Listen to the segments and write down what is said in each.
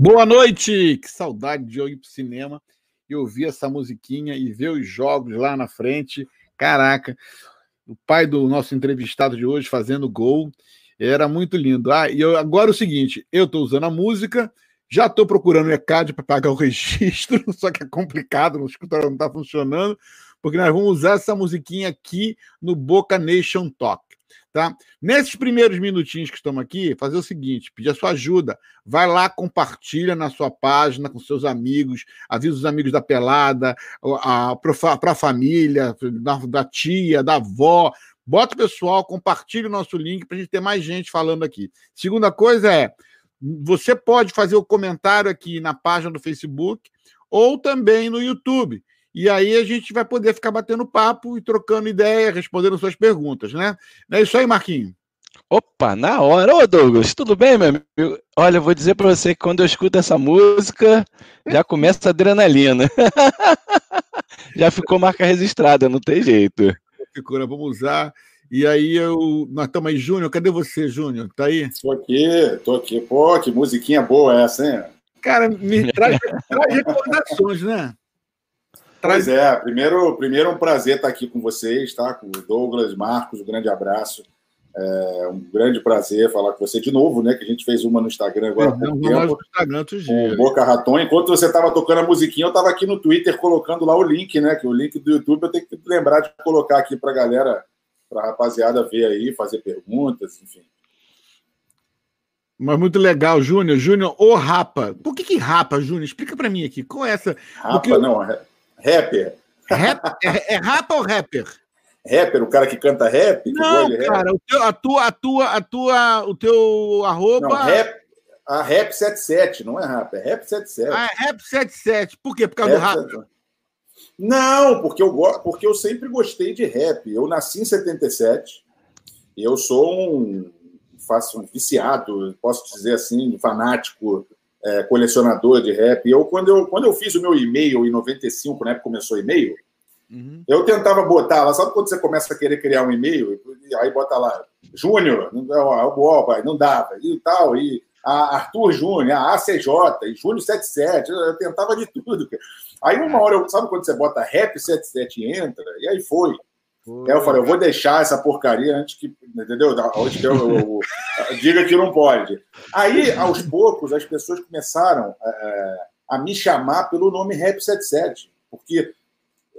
Boa noite! Que saudade de eu ir para o cinema e ouvir essa musiquinha e ver os jogos lá na frente. Caraca, o pai do nosso entrevistado de hoje fazendo gol. Era muito lindo. Ah, e eu, agora é o seguinte: eu estou usando a música, já estou procurando o ECAD para pagar o registro, só que é complicado, o escritório não está funcionando, porque nós vamos usar essa musiquinha aqui no Boca Nation Talk. Tá? Nesses primeiros minutinhos que estamos aqui, fazer o seguinte: pedir a sua ajuda. Vai lá, compartilha na sua página com seus amigos, avisa os amigos da pelada, para a família, da, da tia, da avó. Bota o pessoal, compartilha o nosso link para a gente ter mais gente falando aqui. Segunda coisa é: você pode fazer o comentário aqui na página do Facebook ou também no YouTube. E aí a gente vai poder ficar batendo papo e trocando ideia, respondendo suas perguntas, né? Não é isso aí, Marquinho? Opa, na hora. Ô, Douglas, tudo bem, meu amigo? Olha, eu vou dizer para você que quando eu escuto essa música, já começa a adrenalina. já ficou marca registrada, não tem jeito. Ficou, vamos usar. E aí, eu... nós estamos aí, Júnior. Cadê você, Júnior? Tá aí? Estou aqui, estou aqui. Pô, que musiquinha boa essa, hein? Cara, me traz, traz recordações, né? Pois é, primeiro, primeiro é um prazer estar aqui com vocês, tá? Com o Douglas, Marcos, um grande abraço. É um grande prazer falar com você de novo, né? Que a gente fez uma no Instagram agora há pouco tempo. No Instagram outros dias. Boca Raton. Enquanto você estava tocando a musiquinha, eu estava aqui no Twitter colocando lá o link, né? Que o link do YouTube eu tenho que lembrar de colocar aqui para a galera, para a rapaziada ver aí, fazer perguntas, enfim. Mas muito legal, Júnior. Júnior, ou rapa. Por que, que rapa, Júnior? Explica para mim aqui. Qual é essa? Rapa, Porque... não. É Rapper. Rap, é, é rap ou rapper? Rapper, o cara que canta rap? Não, cara, o teu, a tua, a tua, a tua, o teu arroba... Não, rap, a Rap 77, não é rap, é Rap 77. Ah, é Rap 77. Por quê? Por causa rap do rap? 77. Não, porque eu, porque eu sempre gostei de rap. Eu nasci em 77 e eu sou um, faço um viciado, posso dizer assim, fanático é, colecionador de rap. Eu quando, eu, quando eu fiz o meu e-mail em 95, na época começou o e-mail, uhum. eu tentava botar lá, sabe quando você começa a querer criar um e-mail? Aí bota lá, Júnior, não, não dava, e tal, e a Arthur Júnior, a ACJ, e Júnior 77, eu tentava de tudo. Aí uma hora, eu, sabe quando você bota Rap 77 e entra? E aí foi. Aí eu falei, eu vou deixar essa porcaria antes que, entendeu? Antes que eu, eu, eu, diga que não pode. Aí, aos poucos, as pessoas começaram é, a me chamar pelo nome Rap 77, porque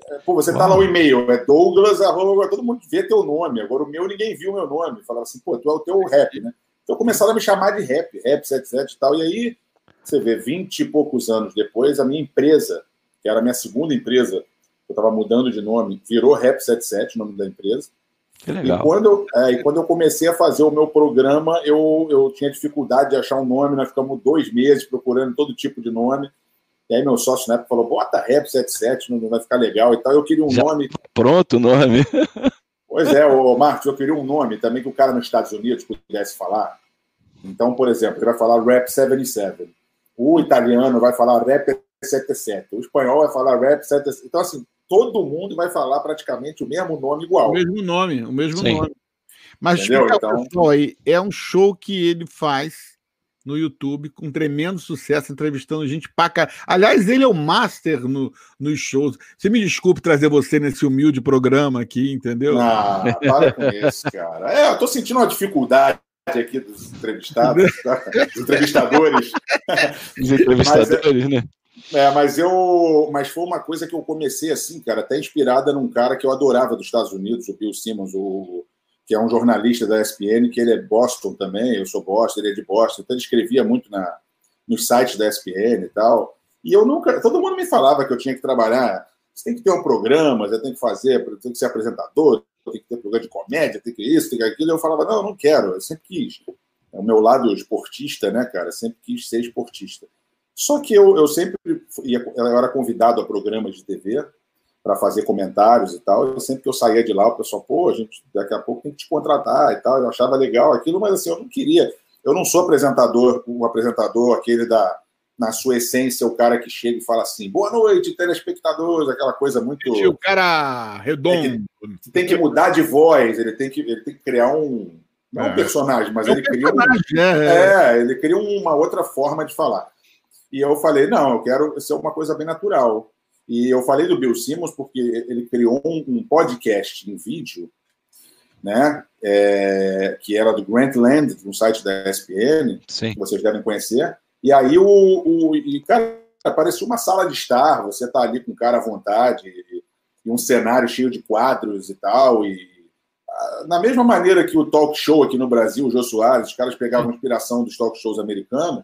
é, pô, você tá lá o e-mail, é Douglas, arroba, todo mundo vê teu nome. Agora o meu ninguém viu meu nome. Falava assim, pô, tu é o teu rap, né? Então começaram a me chamar de rap, rap 77 e tal. E aí, você vê, 20 e poucos anos depois, a minha empresa, que era a minha segunda empresa, eu estava mudando de nome, virou Rap 77, o nome da empresa. Que legal. E quando, eu, é, e quando eu comecei a fazer o meu programa, eu, eu tinha dificuldade de achar um nome, nós ficamos dois meses procurando todo tipo de nome. E aí meu sócio na época falou, bota Rap 77, não vai ficar legal e tal. Eu queria um Já nome... Pronto o nome. Pois é, o Marcos, eu queria um nome também que o cara nos Estados Unidos pudesse falar. Então, por exemplo, ele vai falar Rap 77. O italiano vai falar Rap 77. O espanhol vai falar Rap 77. Então, assim, todo mundo vai falar praticamente o mesmo nome igual. O mesmo nome, o mesmo Sim. nome. Mas então... aí, é um show que ele faz no YouTube com tremendo sucesso, entrevistando gente pra. Aliás, ele é o master no, nos shows. Você me desculpe trazer você nesse humilde programa aqui, entendeu? Ah, para com isso, cara. É, eu tô sentindo uma dificuldade aqui dos entrevistados, tá? dos entrevistadores. Os entrevistadores, Mas, né? É, mas eu. Mas foi uma coisa que eu comecei assim, cara, até inspirada num cara que eu adorava dos Estados Unidos, o Bill Simmons, o, que é um jornalista da ESPN, que ele é Boston também, eu sou Boston, ele é de Boston, então ele escrevia muito na, nos sites da ESPN e tal. E eu nunca. Todo mundo me falava que eu tinha que trabalhar. Você tem que ter um programa, você tem que fazer, tem que ser apresentador, tem que ter programa de comédia, tem que isso, tem que aquilo. Eu falava, não, eu não quero, eu sempre quis. É o meu lado esportista, né, cara? Eu sempre quis ser esportista. Só que eu, eu sempre ia, eu era convidado a programas de TV para fazer comentários e tal. E sempre que eu saía de lá, o pessoal, pô, a gente daqui a pouco tem que te contratar e tal. Eu achava legal aquilo, mas assim, eu não queria. Eu não sou apresentador, o apresentador, aquele da, na sua essência, o cara que chega e fala assim, boa noite, telespectadores, aquela coisa muito. O cara redondo. Tem que, tem que mudar de voz, ele tem que, ele tem que criar um. Não é. um personagem, mas é ele cria um. É, é, ele cria uma outra forma de falar. E eu falei, não, eu quero ser uma coisa bem natural. E eu falei do Bill Simmons porque ele criou um, um podcast em vídeo, né? É, que era do Grantland, no site da ESPN, Sim. que vocês devem conhecer. E aí o, o e, cara, parecia uma sala de estar, você tá ali com o cara à vontade, e, e um cenário cheio de quadros e tal, e na mesma maneira que o talk show aqui no Brasil, o Jô Soares, os caras pegavam inspiração dos talk shows americanos,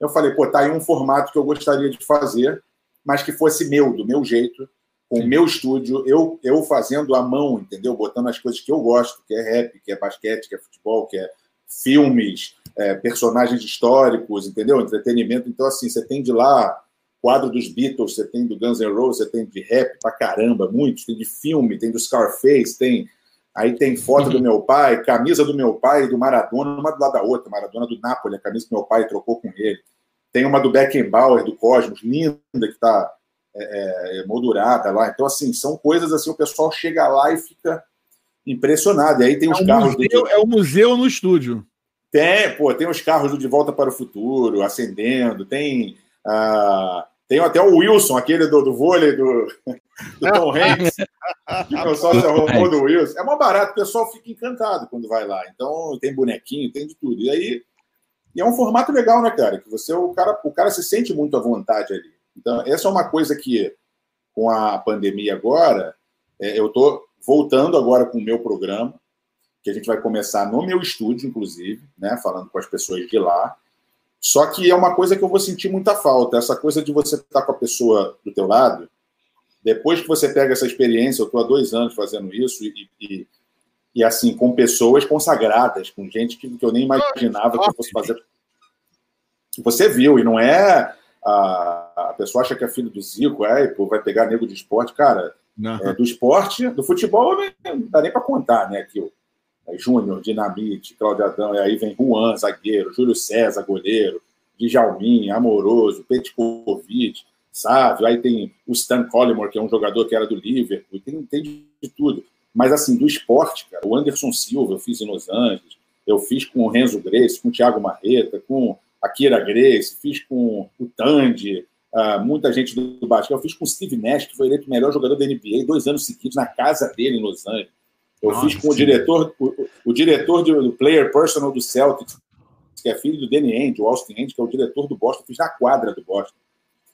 eu falei, pô, tá aí um formato que eu gostaria de fazer, mas que fosse meu, do meu jeito, com o meu estúdio, eu, eu fazendo à mão, entendeu? Botando as coisas que eu gosto, que é rap, que é basquete, que é futebol, que é filmes, é, personagens históricos, entendeu? Entretenimento. Então, assim, você tem de lá quadro dos Beatles, você tem do Guns N' Roses, você tem de rap pra caramba, muitos, tem de filme, tem do Scarface, tem Aí tem foto uhum. do meu pai, camisa do meu pai e do Maradona, uma do lado da outra. Maradona do Napoli, a camisa que meu pai trocou com ele. Tem uma do Beckenbauer, do Cosmos, linda, que está é, é, moldurada lá. Então, assim, são coisas assim, o pessoal chega lá e fica impressionado. E aí tem é os carros. Museu, do... É o museu no estúdio. Tem, pô, tem os carros do De Volta para o Futuro, acendendo, tem. Uh, tem até o Wilson, aquele do, do vôlei do, do Tom Hanks, que o pessoal se arrumou do Wilson. É uma barato, o pessoal fica encantado quando vai lá. Então tem bonequinho, tem de tudo. E aí e é um formato legal, né, cara? Que você, o cara, o cara se sente muito à vontade ali. Então, essa é uma coisa que, com a pandemia agora, é, eu tô voltando agora com o meu programa, que a gente vai começar no meu estúdio, inclusive, né? Falando com as pessoas de lá. Só que é uma coisa que eu vou sentir muita falta, essa coisa de você estar com a pessoa do teu lado. Depois que você pega essa experiência, eu estou há dois anos fazendo isso e, e, e, assim com pessoas consagradas, com gente que, que eu nem imaginava que eu fosse fazer. Você viu e não é a, a pessoa acha que é filho do Zico, é, pô, vai pegar nego de esporte, cara. É, do esporte, do futebol, não dá nem para contar, né? Aqui, Júnior, Dinamite, Claudio Adão, e aí vem Juan, zagueiro, Júlio César, goleiro, Djalmin, Amoroso, Petkovic, Sávio, aí tem o Stan Collymore, que é um jogador que era do Liverpool, tem, tem de tudo. Mas, assim, do esporte, cara, o Anderson Silva eu fiz em Los Angeles, eu fiz com o Renzo Grace, com o Thiago Marreta, com a Kira Grace, fiz com o Tandy, uh, muita gente do, do basquete, eu fiz com o Steve Nash, que foi eleito o melhor jogador da NBA, dois anos seguidos na casa dele em Los Angeles. Eu Nossa, fiz com o diretor, o, o diretor do, do, player personal do Celtics, que é filho do Danny Ainge, o Austin Ainge, que é o diretor do Boston. Eu fiz na quadra do Boston.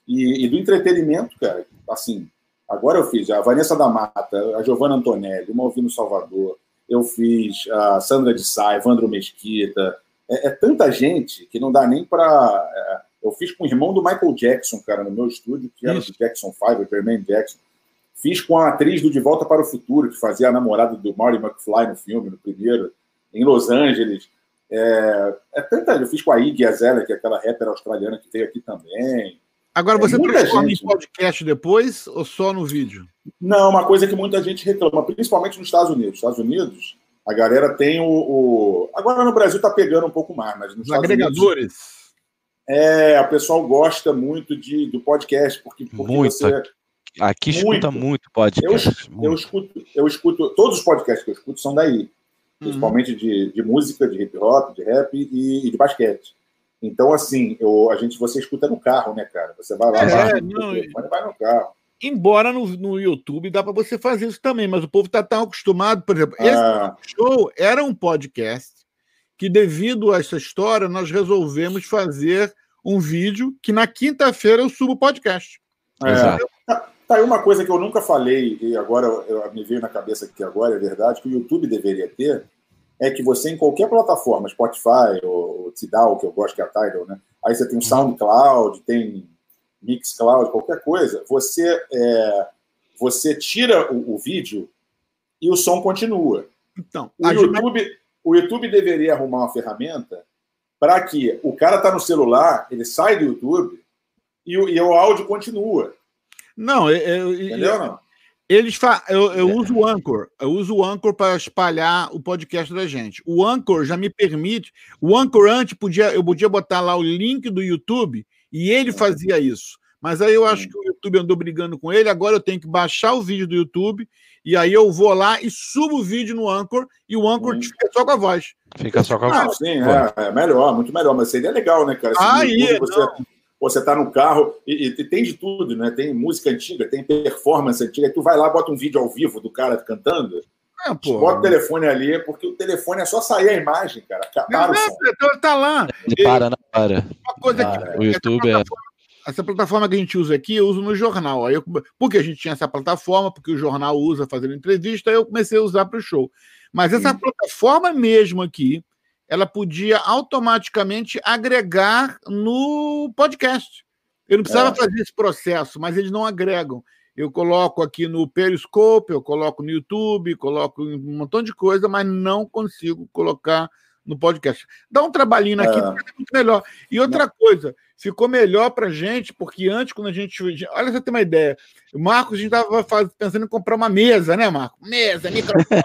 E, e, do entretenimento, cara, assim, agora eu fiz a Vanessa da Mata, a Giovanna Antonelli, o Malvino Salvador, eu fiz a Sandra de Sá, Evandro Mesquita. É, é tanta gente que não dá nem para. É, eu fiz com o irmão do Michael Jackson, cara, no meu estúdio, que era Isso. do Jackson 5, o Jermaine Jackson. Fiz com a atriz do De Volta para o Futuro, que fazia a namorada do Marty McFly no filme, no primeiro, em Los Angeles. É, é tanta. Eu fiz com a Iggy Azalea, que é aquela rapper australiana que veio aqui também. Agora, você é transforma em podcast depois ou só no vídeo? Não, uma coisa que muita gente reclama, principalmente nos Estados Unidos. Estados Unidos, a galera tem o. o... Agora no Brasil está pegando um pouco mais, mas nos Os agregadores. Unidos, é, o pessoal gosta muito de, do podcast, porque, porque muito. você Aqui escuta muito, muito podcast. Eu, muito. eu, escuto, eu escuto, todos os podcasts que eu escuto são daí, uhum. principalmente uhum. de, de música, de hip hop, de rap e, e de basquete. Então, assim, eu, a gente, você escuta no carro, né, cara? Você vai lá, é, vai, não, vai no carro. Embora no, no YouTube dá para você fazer isso também, mas o povo está tão acostumado, por exemplo, esse ah. show era um podcast que, devido a essa história, nós resolvemos fazer um vídeo que na quinta-feira eu subo o podcast. É. Exato. Tá aí uma coisa que eu nunca falei, e agora eu, me veio na cabeça que agora é verdade, que o YouTube deveria ter, é que você, em qualquer plataforma, Spotify ou, Tidal, que eu gosto que é a Tidal, né? Aí você tem o SoundCloud, tem Mixcloud, qualquer coisa, você, é, você tira o, o, vídeo e o som continua. Então, o YouTube, gente... o YouTube deveria arrumar uma ferramenta para que o cara tá no celular, ele sai do YouTube e o, e o áudio continua. Não, eu, Entendeu, não? Eles fa... eu, eu é. uso o Anchor, eu uso o Anchor para espalhar o podcast da gente. O Anchor já me permite. O Anchor antes podia, eu podia botar lá o link do YouTube e ele fazia isso. Mas aí eu acho que o YouTube andou brigando com ele. Agora eu tenho que baixar o vídeo do YouTube e aí eu vou lá e subo o vídeo no Anchor e o Anchor hum. fica só com a voz. Fica só com a voz. sim, é, é, melhor, muito melhor. Mas seria legal, né, cara? Se aí, você, Pô, você está no carro e, e, tem de tudo, né? Tem música antiga, tem performance antiga. Tu vai lá, bota um vídeo ao vivo do cara cantando. É, pô. Bota o telefone ali, porque o telefone é só sair a imagem, cara. Para não, não, tá lá. Ele para, não para. Uma coisa para. que, o YouTube é. Essa plataforma que a gente usa aqui, eu uso no jornal. Aí eu, porque a gente tinha essa plataforma, porque o jornal usa fazendo entrevista, aí eu comecei a usar para o show. Mas essa Sim. plataforma mesmo aqui, ela podia automaticamente agregar no podcast. Eu não precisava é. fazer esse processo, mas eles não agregam. Eu coloco aqui no Periscope, eu coloco no YouTube, coloco um montão de coisa, mas não consigo colocar no podcast. Dá um trabalhinho aqui, é. muito melhor. E outra coisa, ficou melhor para gente, porque antes, quando a gente. Olha, você tem uma ideia. O Marcos, a gente estava pensando em comprar uma mesa, né, Marcos? Mesa, microfone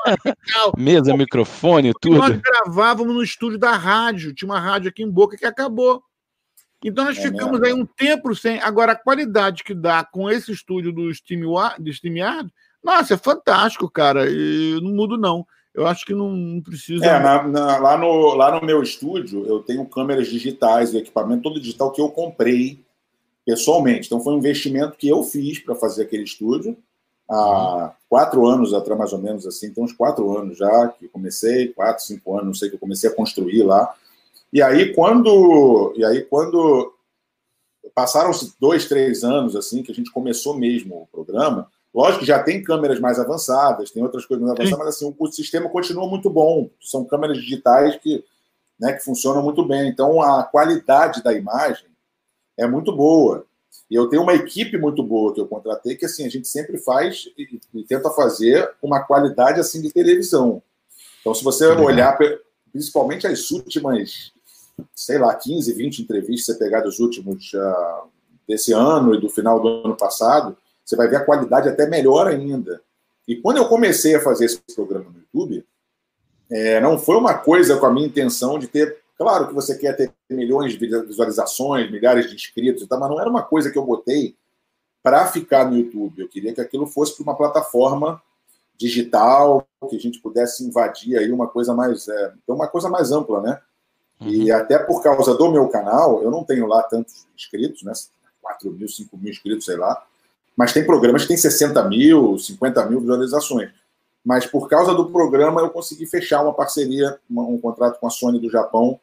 tal. mesa, microfone, tudo. Nós gravávamos no estúdio da rádio, tinha uma rádio aqui em Boca que acabou. Então nós é ficamos mesmo. aí um tempo sem. Agora, a qualidade que dá com esse estúdio do StreamYard, nossa, é fantástico, cara. E não mudo, não eu acho que não precisa. É, na, na, lá, no, lá no meu estúdio, eu tenho câmeras digitais, o equipamento todo digital que eu comprei pessoalmente. Então, foi um investimento que eu fiz para fazer aquele estúdio há quatro anos atrás, mais ou menos assim. Então, uns quatro anos já que comecei, quatro, cinco anos, não sei, que eu comecei a construir lá. E aí, quando. E aí, quando passaram-se dois, três anos assim que a gente começou mesmo o programa Lógico que já tem câmeras mais avançadas, tem outras coisas mais avançadas, mas assim, o sistema continua muito bom. São câmeras digitais que, né, que funcionam muito bem. Então, a qualidade da imagem é muito boa. E eu tenho uma equipe muito boa que eu contratei, que assim, a gente sempre faz e, e tenta fazer uma qualidade assim de televisão. Então, se você uhum. olhar, principalmente as últimas, sei lá, 15, 20 entrevistas, você pegar dos últimos uh, desse ano e do final do ano passado, você vai ver a qualidade até melhor ainda. E quando eu comecei a fazer esse programa no YouTube, é, não foi uma coisa com a minha intenção de ter. Claro que você quer ter milhões de visualizações, milhares de inscritos, mas não era uma coisa que eu botei para ficar no YouTube. Eu queria que aquilo fosse para uma plataforma digital, que a gente pudesse invadir aí uma coisa mais, é, uma coisa mais ampla, né? Uhum. E até por causa do meu canal, eu não tenho lá tantos inscritos, né? 4 mil, 5 mil inscritos, sei lá. Mas tem programas que têm 60 mil, 50 mil visualizações. Mas por causa do programa, eu consegui fechar uma parceria, um contrato com a Sony do Japão,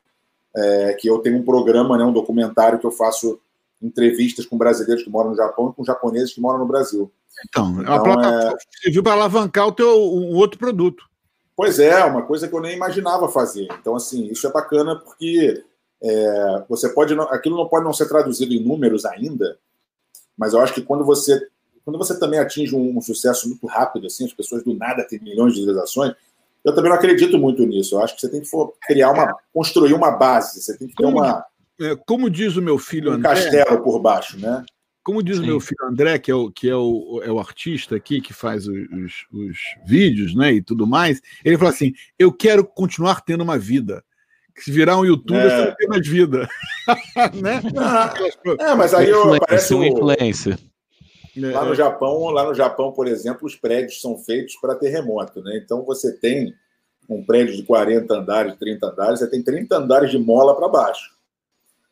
é, que eu tenho um programa, né, um documentário que eu faço entrevistas com brasileiros que moram no Japão e com japoneses que moram no Brasil. Então, então é uma plataforma é... viu para alavancar o teu um outro produto. Pois é, uma coisa que eu nem imaginava fazer. Então, assim, isso é bacana porque é, você pode, aquilo não pode não ser traduzido em números ainda, mas eu acho que quando você quando você também atinge um, um, sucesso muito rápido, assim, as pessoas do nada têm milhões de visualizações, eu também não acredito muito nisso. Eu acho que você tem que criar uma, construir uma base, você tem que ter como, uma. É, como diz o meu filho um André. castelo por baixo, né? Como diz Sim. o meu filho André, que é o, que é o, é o artista aqui, que faz os, os vídeos né, e tudo mais, ele falou assim: eu quero continuar tendo uma vida se virar um youtuber, é. você não tem mais vida. né? É, mas aí eu, parece uma influência. Lá no Japão, lá no Japão, por exemplo, os prédios são feitos para terremoto, né? Então você tem um prédio de 40 andares, 30 andares, você tem 30 andares de mola para baixo.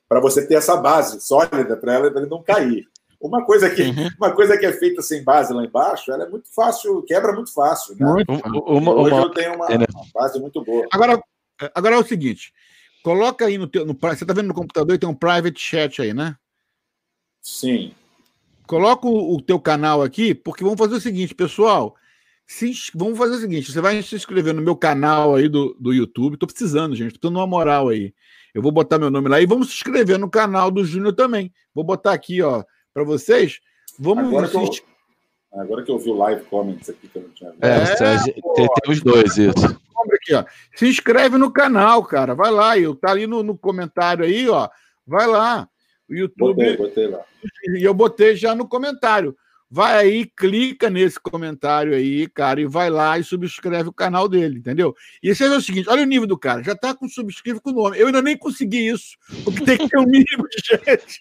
Para você ter essa base sólida para ela, não cair. Uma coisa, que, uhum. uma coisa que é feita sem base lá embaixo, ela é muito fácil, quebra muito fácil. Né? Muito. Uma, Hoje uma, eu tenho uma, é, né? uma base muito boa. Agora, Agora é o seguinte: coloca aí no teu. No, você está vendo no computador e tem um private chat aí, né? Sim. Coloca o, o teu canal aqui, porque vamos fazer o seguinte, pessoal. Se, vamos fazer o seguinte: você vai se inscrever no meu canal aí do, do YouTube. Estou precisando, gente. Estou dando uma moral aí. Eu vou botar meu nome lá e vamos se inscrever no canal do Júnior também. Vou botar aqui, ó, para vocês. Vamos agora que, eu, agora que eu vi o live comments aqui que eu não tinha visto. É, é tem, tem os dois, isso aqui, ó. Se inscreve no canal, cara. Vai lá, eu tá ali no, no comentário aí, ó. Vai lá. O YouTube. Botei, botei lá. E eu botei já no comentário. Vai aí, clica nesse comentário aí, cara, e vai lá e subscreve o canal dele, entendeu? E você vê o seguinte: olha o nível do cara, já tá com subscreve com o nome. Eu ainda nem consegui isso, porque tem que ter um mínimo de gente.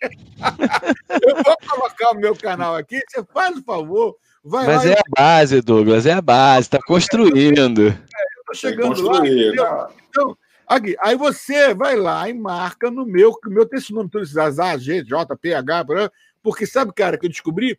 eu vou colocar o meu canal aqui, você faz o favor. Vai Mas lá é e... a base, Douglas, é a base, tá construindo. É, tô chegando lá. Então, Aqui, aí você vai lá e marca no meu, que meu tem esse nome, todos esses A, G, J, P, H, porque sabe, cara, que eu descobri?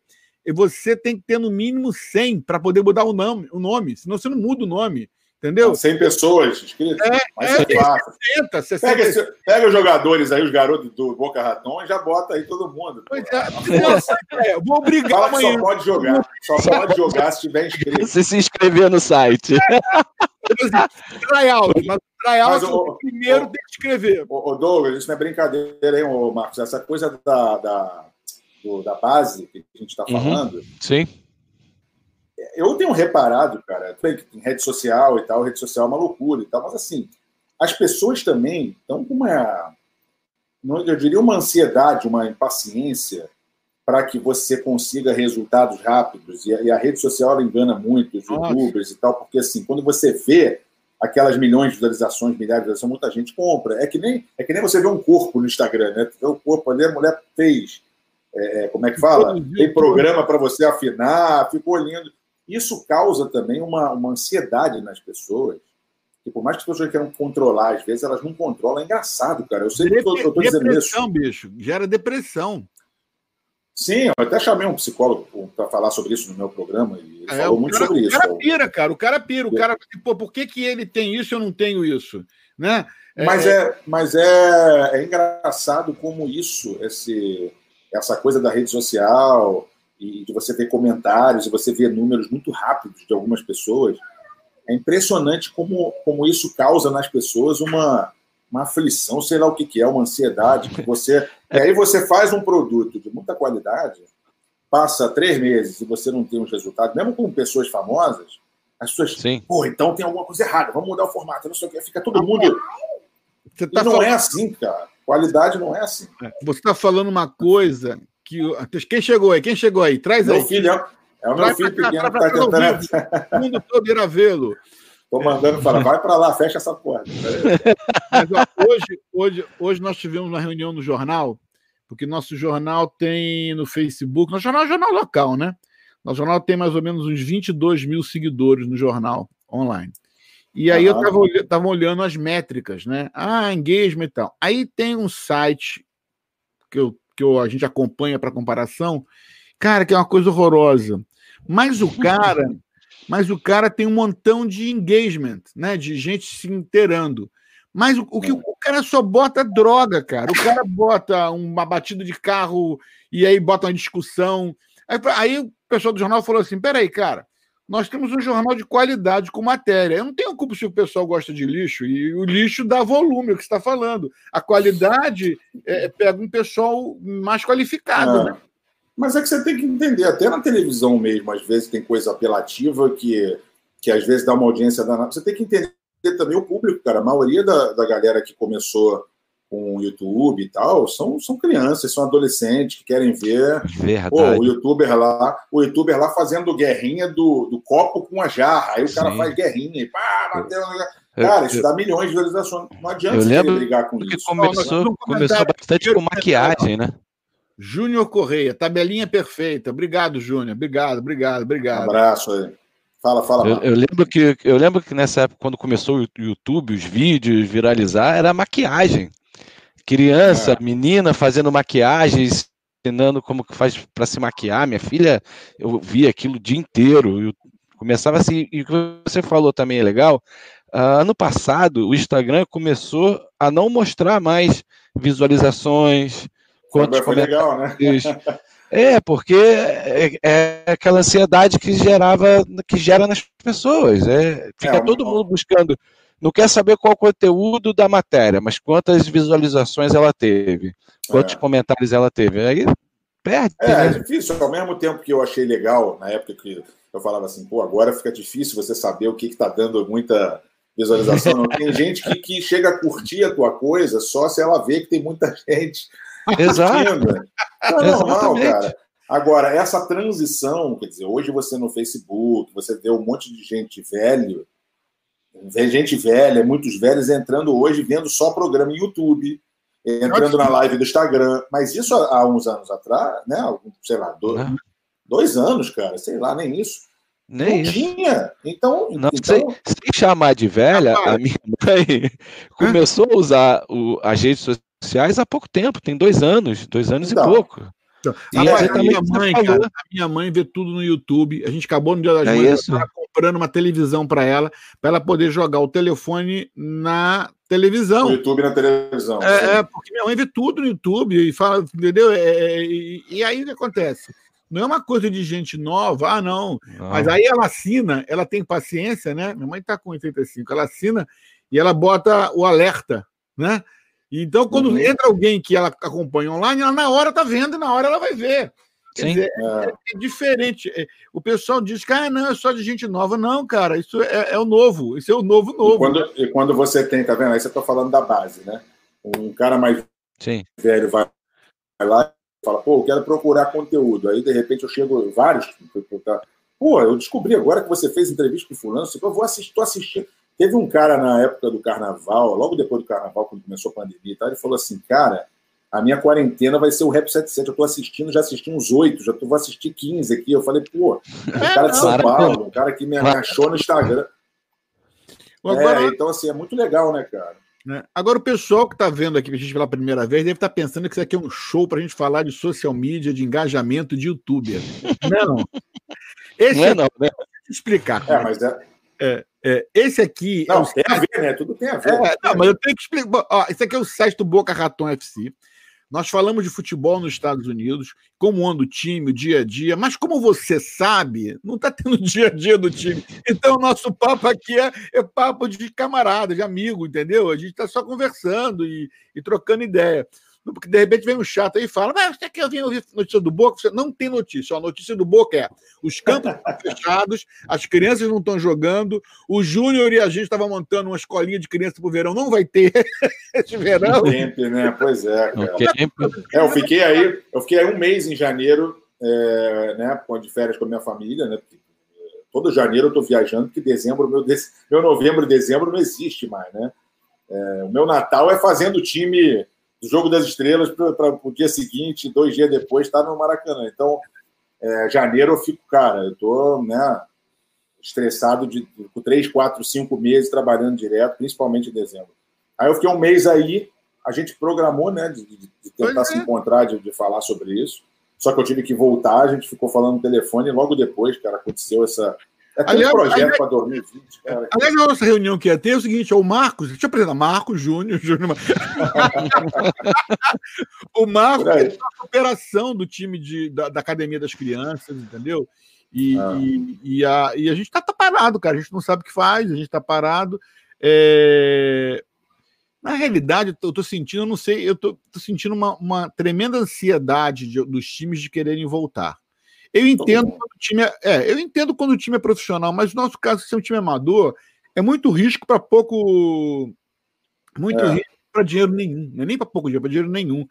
Você tem que ter no mínimo 100 para poder mudar o nome, o nome, senão você não muda o nome. Entendeu? 100 pessoas inscritas. É, mas é, é fácil. 60, 60. Pega, esse, pega, os jogadores aí, os garotos do Boca Raton, e já bota aí todo mundo. Pois é, é, vou obrigar Fala amanhã. só pode jogar. Só pode jogar se tiver inscrito. Se se inscrever no site. É, tryout, mas tryout o, primeiro o, tem que escrever. O, o Douglas, isso não é brincadeira, hein, ô Marcos? Essa coisa da, da, do, da base que a gente está uhum. falando. Uhum. Sim eu tenho reparado, cara, em rede social e tal, rede social é uma loucura e tal, mas assim, as pessoas também estão com uma, eu diria uma ansiedade, uma impaciência para que você consiga resultados rápidos. E a, rede social engana muito os youtubers e tal, porque assim, quando você vê aquelas milhões de visualizações, milhares de visualizações, muita gente compra. É que nem, é que nem você vê um corpo no Instagram, né? O corpo ali, a mulher fez. É, é como é que fala? Tem programa para você afinar, ficou lindo. Isso causa também uma, uma ansiedade nas pessoas. Que por mais que as pessoas queiram controlar, às vezes elas não controlam. É engraçado, cara. Eu sei que eu estou dizendo isso. Depressão, bicho. Gera depressão. Sim, eu até chamei um psicólogo para falar sobre isso no meu programa e ele é, falou muito cara, sobre isso. O cara pira, cara. O cara pira. O cara, pô, por que, que ele tem isso e eu não tenho isso? Né? Mas, é, é, mas é, é engraçado como isso, esse, essa coisa da rede social, e de você ver comentários e você ver números muito rápidos de algumas pessoas, é impressionante como, como isso causa nas pessoas uma, uma aflição, sei lá o que, que é, uma ansiedade, que você. E aí você faz um produto de muita qualidade, passa três meses e você não tem os resultados, mesmo com pessoas famosas, as pessoas. Sim. Pô, então tem alguma coisa errada, vamos mudar o formato, não sei o que, fica todo mundo. Você tá e não é falando... é assim, cara. Qualidade não é assim. Você está falando uma coisa que quem chegou aí? Quem chegou aí? Traz meu aí. Filho, é o meu filho pequeno que está tentando. O mundo todo irá vê-lo. Estou mandando falar, vai para lá, fecha essa porta. Mas, ó, hoje, hoje, hoje nós tivemos uma reunião no jornal, porque nosso jornal tem no Facebook, nosso jornal é jornal local, né? Nosso jornal tem mais ou menos uns 22 mil seguidores no jornal online. E aí uhum. eu estava olhando as métricas, né? Ah, engagement e tal. Aí tem um site que eu que a gente acompanha para comparação, cara, que é uma coisa horrorosa. Mas o cara, mas o cara tem um montão de engagement, né? De gente se inteirando. Mas o, o que o cara só bota droga, cara. O cara bota uma batida de carro e aí bota uma discussão. Aí, aí o pessoal do jornal falou assim: peraí, cara, nós temos um jornal de qualidade com matéria. Eu não tenho culpa se o pessoal gosta de lixo, e o lixo dá volume, é o que você está falando. A qualidade é, pega um pessoal mais qualificado. É. Né? Mas é que você tem que entender, até na televisão mesmo, às vezes tem coisa apelativa que, que às vezes dá uma audiência danada. Você tem que entender também o público, cara. A maioria da, da galera que começou com o YouTube e tal, são, são crianças, são adolescentes que querem ver pô, o youtuber lá, o youtuber lá fazendo guerrinha do, do copo com a jarra. Aí o cara Sim. faz guerrinha e pá, bateu. Cara, isso dá milhões de visualizações. Não adianta eu lembro brigar com isso. Começou, não, começou bastante com maquiagem, né? Júnior Correia, tabelinha perfeita. Obrigado, Júnior. Obrigado, obrigado, obrigado. Um abraço aí. Fala, fala. Eu, eu, lembro que, eu lembro que nessa época, quando começou o YouTube, os vídeos viralizar, era maquiagem. Criança, é. menina fazendo maquiagem, ensinando como que faz para se maquiar. Minha filha, eu via aquilo o dia inteiro. Eu começava assim, e o que você falou também é legal. Uh, ano passado, o Instagram começou a não mostrar mais visualizações, quantos foi legal, né? É, porque é, é, aquela ansiedade que gerava, que gera nas pessoas. É, fica é, todo mundo buscando não quer saber qual o conteúdo da matéria, mas quantas visualizações ela teve, quantos é. comentários ela teve. Aí perde. É, né? é difícil. Ao mesmo tempo que eu achei legal, na época que eu falava assim, pô, agora fica difícil você saber o que está dando muita visualização. Não tem gente que, que chega a curtir a tua coisa só se ela vê que tem muita gente Exato. Não é normal, cara. Agora, essa transição, quer dizer, hoje você no Facebook, você vê um monte de gente velho Vê gente velha, muitos velhos entrando hoje, vendo só programa em YouTube, entrando na live do Instagram. Mas isso há uns anos atrás, né? Sei lá, dois, dois anos, cara, sei lá, nem isso. Nem não isso. tinha. Então, Não, então sem, sem chamar de velha, Rapaz. a minha mãe começou a usar o- as redes sociais há pouco tempo, tem dois anos, dois anos Então. e pouco. E Rapaz, é a minha mãe, cara, a minha mãe vê tudo no YouTube. A gente acabou no Dia das É Mães tá comprando uma televisão para ela, para ela poder jogar o telefone na televisão. no YouTube na televisão. É, é, porque minha mãe vê tudo no YouTube e fala, entendeu? É, é, e, e aí o que acontece? Não é uma coisa de gente nova, ah, não. Não. Mas aí ela assina, ela tem paciência, né? Minha mãe está com 85, ela assina e ela bota o alerta, né? Então, quando Uhum. entra alguém que ela acompanha online, ela na hora tá vendo e na hora ela vai ver. Dizer, É. é diferente. É, O pessoal diz que ah, não, é só de gente nova. Não, cara, isso é, é o novo. Isso é o novo E novo. quando, e quando você tem, tá vendo? Aí você tá falando da base, né? Um cara mais Sim. velho vai, vai lá e fala, pô, eu quero procurar conteúdo. Aí, de repente, eu chego vários. Pô, eu descobri agora que você fez entrevista com fulano, eu vou assistir, tô assistindo. Teve um cara na época do carnaval, logo depois do carnaval, quando começou a pandemia e tal, ele falou assim, cara, a minha quarentena vai ser o Rap 77. Eu tô assistindo, já assisti uns oito, já tô, vou assistir 15 aqui. Eu falei, pô, um cara de São. Paulo, um cara que me achou no Instagram. Agora, É, então, assim, é muito legal, né, cara? né? Agora, o pessoal que está vendo aqui a gente pela primeira vez deve estar pensando que isso aqui é um show para a gente falar de social media, de engajamento de youtuber. Não. Esse Não é é, não, né? explicar. É, mas é, É, esse aqui é não, o tem a ver, né? Tudo tem a ver. É, não, mas eu tenho que explicar. Ó, esse aqui é o do Boca Raton FC. Nós falamos de futebol nos Estados Unidos, como anda o time, o dia a dia, mas como você sabe, não está tendo dia a dia do time. Então, o nosso papo aqui é, é papo de camarada, de amigo, entendeu? A gente está só conversando e, e trocando ideia. Porque de repente vem um chato aí e fala: Mas você quer vir ouvir notícia do Boca? Você não tem notícia. A notícia do Boca é: os campos estão fechados, as crianças não estão jogando, o Júnior e a gente estava montando uma escolinha de criança para o verão, não vai ter esse verão. Sempre, né? Pois é. É, eu fiquei aí, eu fiquei aí um mês em janeiro, é, né, de férias com a minha família, né? porque, é, Todo janeiro eu estou viajando, porque dezembro, meu, meu novembro e dezembro não existe mais, né? É, o meu Natal é fazendo o time do Jogo das Estrelas para o dia seguinte, dois dias depois, estar no Maracanã. Então, é, janeiro eu fico, cara, eu estou né, estressado de, com três, quatro, cinco meses trabalhando direto, principalmente em dezembro. Aí eu fiquei um mês aí, a gente programou, né, de, de- de tentar Pois se é. encontrar, de, de falar sobre isso. Só que eu tive que voltar, a gente ficou falando no telefone e logo depois, cara, aconteceu essa. É Aliás, um projeto para 2020, cara. Aliás, a nossa reunião que ia ter é o seguinte: é o Marcos, deixa eu apresentar, Marcos Júnior. Júnior o Marcos é a operação do time de, da, da Academia das Crianças, entendeu? E, Ah. e, e a, e a gente tá, tá parado, cara. A gente não sabe o que faz, a gente tá parado. É, Na realidade, eu tô sentindo, eu não sei, eu tô, tô sentindo uma, uma tremenda ansiedade de- dos times de quererem voltar. Eu entendo quando o time é, é, eu entendo quando o time é profissional, mas no nosso caso, se é um time amador, é muito risco para pouco. Muito É. risco para dinheiro nenhum. Não é nem para pouco dinheiro, para dinheiro nenhum.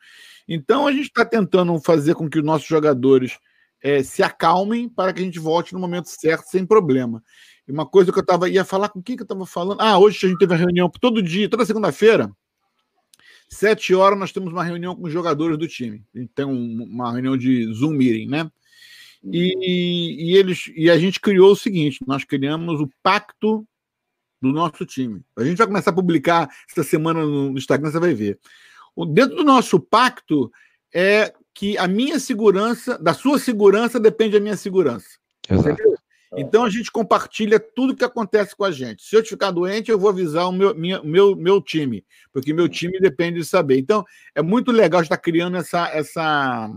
Então a gente está tentando fazer com que os nossos jogadores eh, se acalmem para que a gente volte no momento certo, sem problema. E uma coisa que eu tava, ia falar com quem que eu estava falando? Ah, hoje a gente teve uma reunião todo dia, toda segunda-feira, sete horas, nós temos uma reunião com os jogadores do time. A gente tem um- uma reunião de Zoom meeting, né? E, e eles e a gente criou o seguinte: nós criamos o pacto do nosso time. A gente vai começar a publicar essa semana no Instagram, você vai ver. O, dentro do nosso pacto é que a minha segurança, da sua segurança, depende da minha segurança. Exato. Então a gente compartilha tudo que acontece com a gente. Se eu ficar doente, eu vou avisar o meu, minha- meu, meu time, porque meu time depende de saber. Então é muito legal estar criando essa, essa,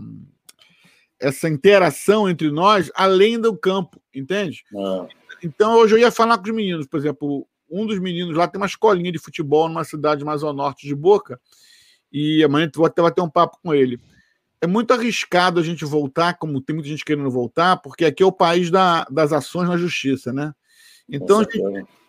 essa interação entre nós além do campo, entende? É. Então hoje eu ia falar com os meninos, por exemplo, um dos meninos lá tem uma escolinha de futebol numa cidade mais ao norte de Boca, e amanhã eu vou até bater um papo com ele. É muito arriscado a gente voltar, como tem muita gente querendo voltar, porque aqui é o país da- das ações na justiça, né? Então a, gente,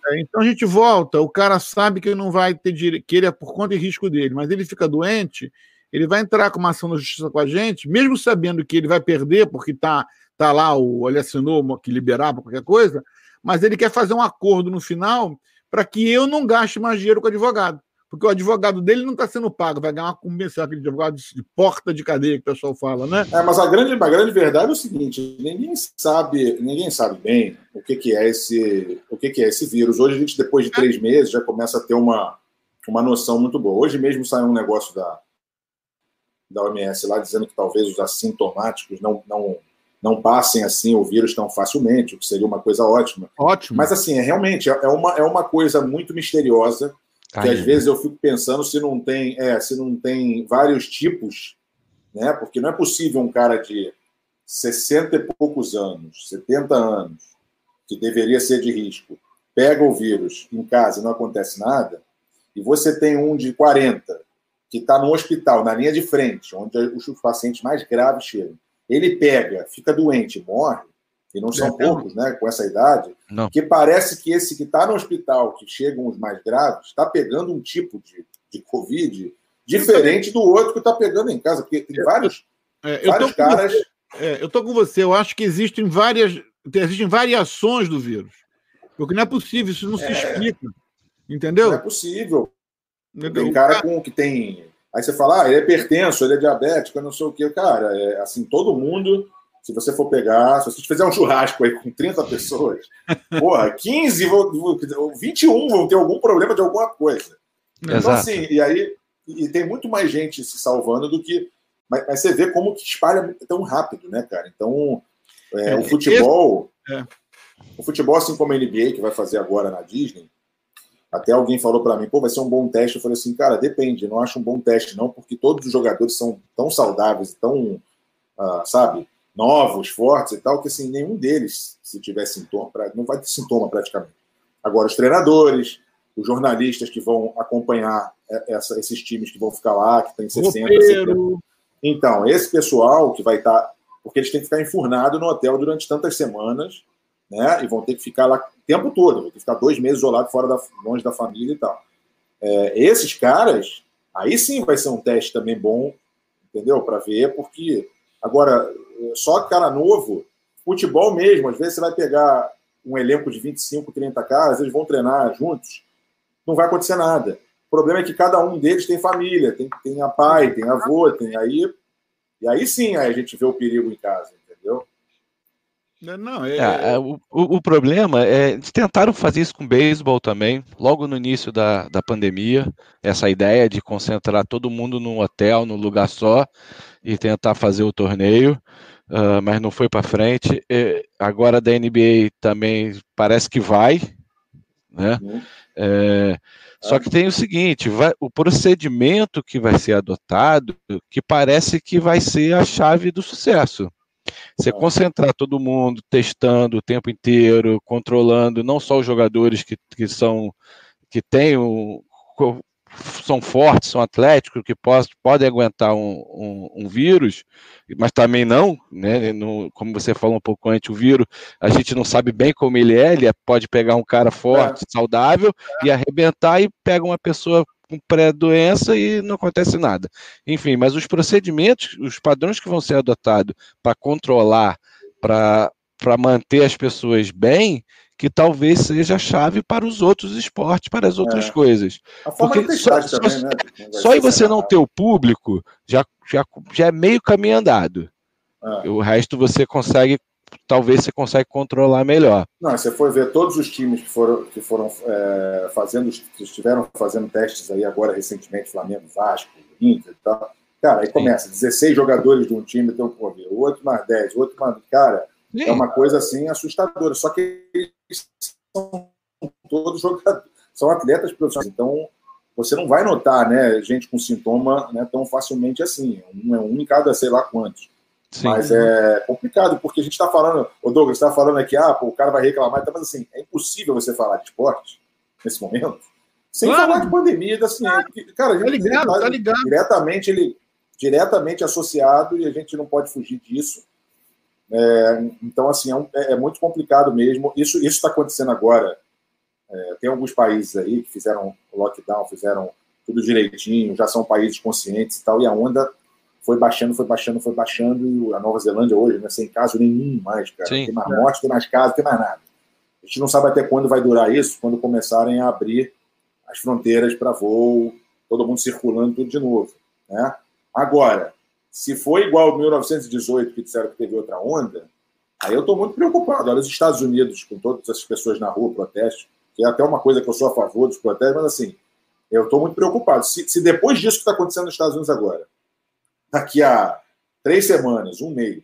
é, então a gente volta, o cara sabe que ele não vai ter direito, que ele é por conta e risco dele, mas ele fica doente, ele vai entrar com uma ação na justiça com a gente, mesmo sabendo que ele vai perder, porque tá, tá lá, o, ele assinou que liberava qualquer coisa, mas ele quer fazer um acordo no final para que eu não gaste mais dinheiro com advogado. porque o advogado dele não está sendo pago, vai ganhar uma comissão, aquele advogado de porta de cadeia que o pessoal fala, né? É, mas a grande, a grande verdade é o seguinte: ninguém sabe, ninguém sabe bem o que, que é esse, o que, que é esse vírus. Hoje a gente, depois de três meses, já começa a ter uma, uma noção muito boa. Hoje mesmo saiu um negócio da, da OMS lá dizendo que talvez os assintomáticos não, não, não passem assim o vírus tão facilmente, o que seria uma coisa ótima. Ótimo. Mas assim, é, realmente é uma, é uma coisa muito misteriosa que às vezes eu fico pensando se não tem, é, se não tem vários tipos, né? Porque não é possível um cara de 60 e poucos anos, 70 anos, que deveria ser de risco, pega o vírus em casa e não acontece nada, e você tem um de 40 que está no hospital, na linha de frente, onde os pacientes mais graves chegam. Ele pega, fica doente, morre, e não são poucos, né, com essa idade, não. que parece que esse que está no hospital, que chegam os mais graves, está pegando um tipo de, de Covid diferente do outro que está pegando em casa, porque tem vários, é, vários caras. É, eu estou com você, eu acho que existem várias, existem variações do vírus. Porque não é possível, isso não se é. explica. Entendeu? Não é possível. Entendeu? Tem cara com que tem. Aí você fala, ah, ele é hipertenso, ele é diabético, não sei o quê. Cara, é assim, todo mundo se você for pegar, se você fizer um churrasco aí com 30 pessoas, porra, 15, 21 vão ter algum problema de alguma coisa. Então, Exato. assim, e aí e tem muito mais gente se salvando do que. Mas, mas você vê como que espalha tão rápido, né, cara? Então, é, é, o futebol. É. O futebol, assim como a NBA, que vai fazer agora na Disney, até alguém falou para mim, pô, vai ser um bom teste. Eu falei assim, cara, depende, não acho um bom teste, não, porque todos os jogadores são tão saudáveis, tão, uh, sabe, novos, fortes e tal, que assim, nenhum deles, se tiver sintoma, não vai ter sintoma praticamente. Agora, os treinadores, os jornalistas que vão acompanhar essa, esses times que vão ficar lá, que tem 60, 70. Então, esse pessoal que vai estar. Tá, porque eles têm que ficar enfurnados no hotel durante tantas semanas, né? E vão ter que ficar lá tempo todo, ter que ficar dois meses isolados fora da, longe da família e tal. É, esses caras, aí sim vai ser um teste também bom, entendeu? Para ver, porque agora só cara novo, futebol mesmo, às vezes você vai pegar um elenco de 25, 30 caras, eles vão treinar juntos, não vai acontecer nada. O problema é que cada um deles tem família, tem, tem a pai, tem avô, tem aí. E aí sim aí a gente vê o perigo em casa? Não, é... É, é o, o, problema é eles tentaram fazer isso com beisebol também, logo no início da, da pandemia, essa ideia de concentrar todo mundo num hotel, num lugar só, e tentar fazer o torneio uh, mas não foi para frente. E agora da NBA também parece que vai, né? Uhum. É, só que tem o seguinte, vai, o procedimento que vai ser adotado, que parece que vai ser a chave do sucesso. Você concentrar todo mundo testando o tempo inteiro, controlando não só os jogadores que, que são que têm o, são fortes, são atléticos, que pode, podem aguentar um, um, um, vírus, mas também não, né? No, como você falou um pouco antes, o vírus, a gente não sabe bem como ele é, ele é, pode pegar um cara forte, é. saudável, é. e arrebentar e pega uma pessoa com pré-doença e não acontece nada. Enfim, mas os procedimentos, os padrões que vão ser adotados para controlar, para manter as pessoas bem, que talvez seja a chave para os outros esportes, para as outras é. coisas. Porque só, também, só, né? só em você não ter o público, já, já, já é meio caminho andado. É. O resto você consegue, talvez você consegue controlar melhor. Não, você foi ver todos os times que foram, que foram é, fazendo, que estiveram fazendo testes aí agora recentemente, Flamengo, Vasco, Inter e tal. Cara, aí começa, Sim. 16 jogadores de um time, tem um o outro mais 10, o outro mais. Cara, Sim. É uma coisa assim assustadora. Só que eles são todos jogadores, são atletas profissionais. Então, você não vai notar né, gente com sintoma né, tão facilmente assim. Um é um em cada sei lá quantos. Sim. Mas é complicado, porque a gente está falando, o Douglas está falando aqui, ah, pô, o cara vai reclamar, mas assim, é impossível você falar de esporte nesse momento, sem claro. falar de pandemia, assim, claro. cara, a gente tá ligado, tá, tá ligado. diretamente ele diretamente associado e a gente não pode fugir disso. É, então, assim, é, um, é, é, muito complicado mesmo. Isso está acontecendo agora. É, tem alguns países aí que fizeram lockdown, fizeram tudo direitinho, já são países conscientes e tal, e a onda foi baixando, foi baixando, foi baixando, e a Nova Zelândia hoje, né, sem caso nenhum mais, cara. Sim, tem mais morte, tem mais casos, tem mais nada. A gente não sabe até quando vai durar isso, quando começarem a abrir as fronteiras para voo todo mundo circulando tudo de novo. Né? Agora, se foi igual 1918, que disseram que teve outra onda, aí eu estou muito preocupado. Olha, os Estados Unidos, com todas essas pessoas na rua, protesto, que é até uma coisa que eu sou a favor dos protestos, mas assim, eu estou muito preocupado. Se, se, depois disso que está acontecendo nos Estados Unidos agora, daqui a três semanas, um mês,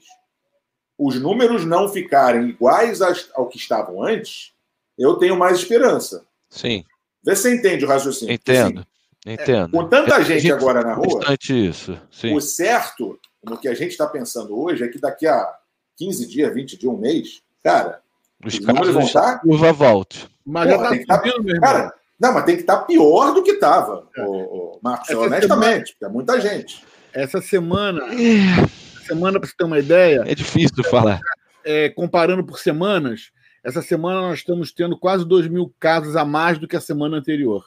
os números não ficarem iguais ao que estavam antes, eu tenho mais esperança. Sim. Vê se você entende o raciocínio. Entendo. Assim, Entendo. Com tanta é, gente, gente agora na rua, isso. Sim. o certo, no que a gente está pensando hoje, é que daqui a 15 dias, 20 dias, um mês, cara, os, os números vão estar. Curva volta. Mas Porra, já está subindo, Cara, não, mas tem que estar tá pior do que estava, é. o, o Marcos, Essa honestamente, porque é muita gente. Essa semana, é. semana para você ter uma ideia. É difícil de falar. É, comparando por semanas, essa semana nós estamos tendo quase 2 mil casos a mais do que a semana anterior.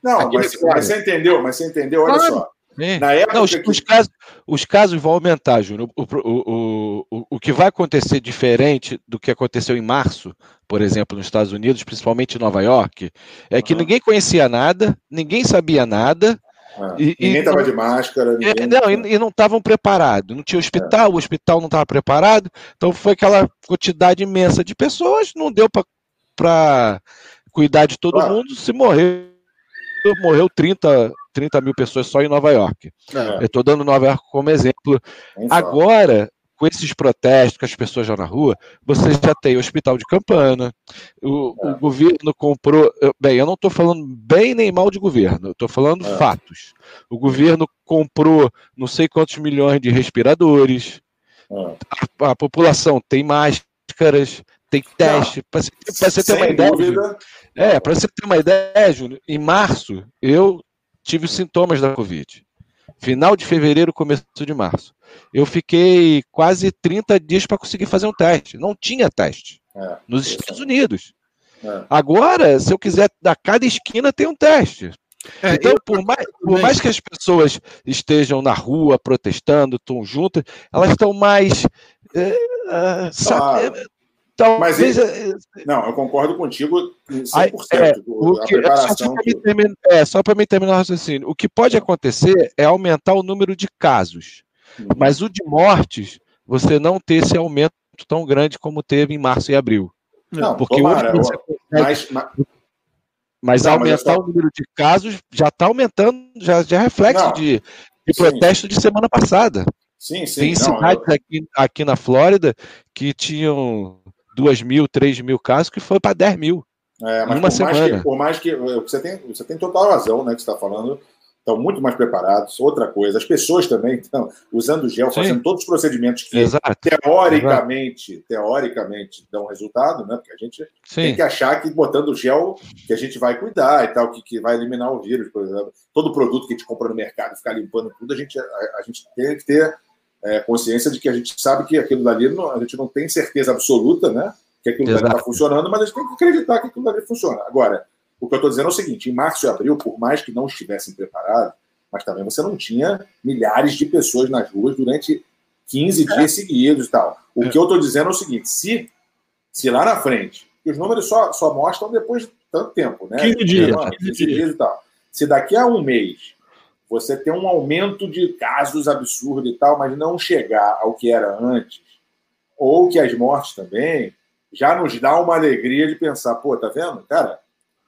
Não, mas, mas, você entendeu, mas você entendeu, olha claro. só. É. Na época Não, os, que... os, casos, os casos vão aumentar, Júnior. O, o, o, o, que vai acontecer diferente do que aconteceu em março, por exemplo, nos Estados Unidos, principalmente em Nova York, é que uhum. ninguém conhecia nada, ninguém sabia nada. Ah, e, ninguém estava de máscara. Ninguém... É, não, e, e, não estavam preparados. Não tinha hospital, é. o hospital não estava preparado. Então foi aquela quantidade imensa de pessoas, não deu para cuidar de todo claro. mundo, se morreu morreu 30, 30 mil pessoas só em Nova York. É. Eu estou dando Nova York como exemplo. Agora, com esses protestos que as pessoas já na rua, você já tem hospital de campana, o, é. o governo comprou. Bem, eu não estou falando bem nem mal de governo, eu estou falando é. fatos. O governo comprou não sei quantos milhões de respiradores, é. a, a população tem máscaras, tem teste. Para você, ter uma ideia. É, para você ter uma ideia, Júnior, em março eu tive sintomas da Covid. Final de fevereiro, começo de março. Eu fiquei quase 30 dias para conseguir fazer um teste. Não tinha teste. É, nos Estados é. Unidos. É. Agora, se eu quiser, a cada esquina tem um teste. É, então, por mais, por mais, que as pessoas estejam na rua protestando, estão juntas, elas estão mais. É, é, sabe, então, Mas ele, não, eu concordo contigo 100%. É, o que, é, só para me, terminar o raciocínio. O que pode acontecer é aumentar o número de casos. Uhum. Mas o de mortes, você não ter esse aumento tão grande como teve em março e abril. Não, porque tomara, hoje consegue, mas, mas, mas não, aumentar mas o número de casos já está aumentando, já, já é reflexo não, de, de protesto de semana passada. Sim, sim. Tem cidades eu... aqui, aqui na Flórida que tinham 2 mil, 3 mil casos, que foi para 10 mil. É, mas uma por semana. Mais que, por mais que você tem, você tem total razão, né, que está falando, estão muito mais preparados. Outra coisa, as pessoas também estão usando gel, Sim. fazendo todos os procedimentos que Exato. teoricamente, Exato. teoricamente dão resultado, né? Porque a gente Sim. tem que achar que botando gel que a gente vai cuidar e tal, que, que vai eliminar o vírus, por exemplo. Todo produto que a gente compra no mercado, ficar limpando tudo, a gente, a, a gente tem que ter é, consciência de que a gente sabe que aquilo dali, não, a gente não tem certeza absoluta, né? Que aquilo Exato. dali está funcionando, mas a gente tem que acreditar que aquilo dali funciona. Agora, o que eu estou dizendo é o seguinte: em março e abril, por mais que não estivessem preparados, mas também você não tinha milhares de pessoas nas ruas durante 15 é. dias seguidos e tal. O é. que eu estou dizendo é o seguinte: se, se lá na frente, e os números só, só mostram depois de tanto tempo, né? 15 dias. 15 dias e tal. Se daqui a um mês você ter um aumento de casos absurdo e tal, mas não chegar ao que era antes, ou que as mortes também, já nos dá uma alegria de pensar, pô, tá vendo? Cara,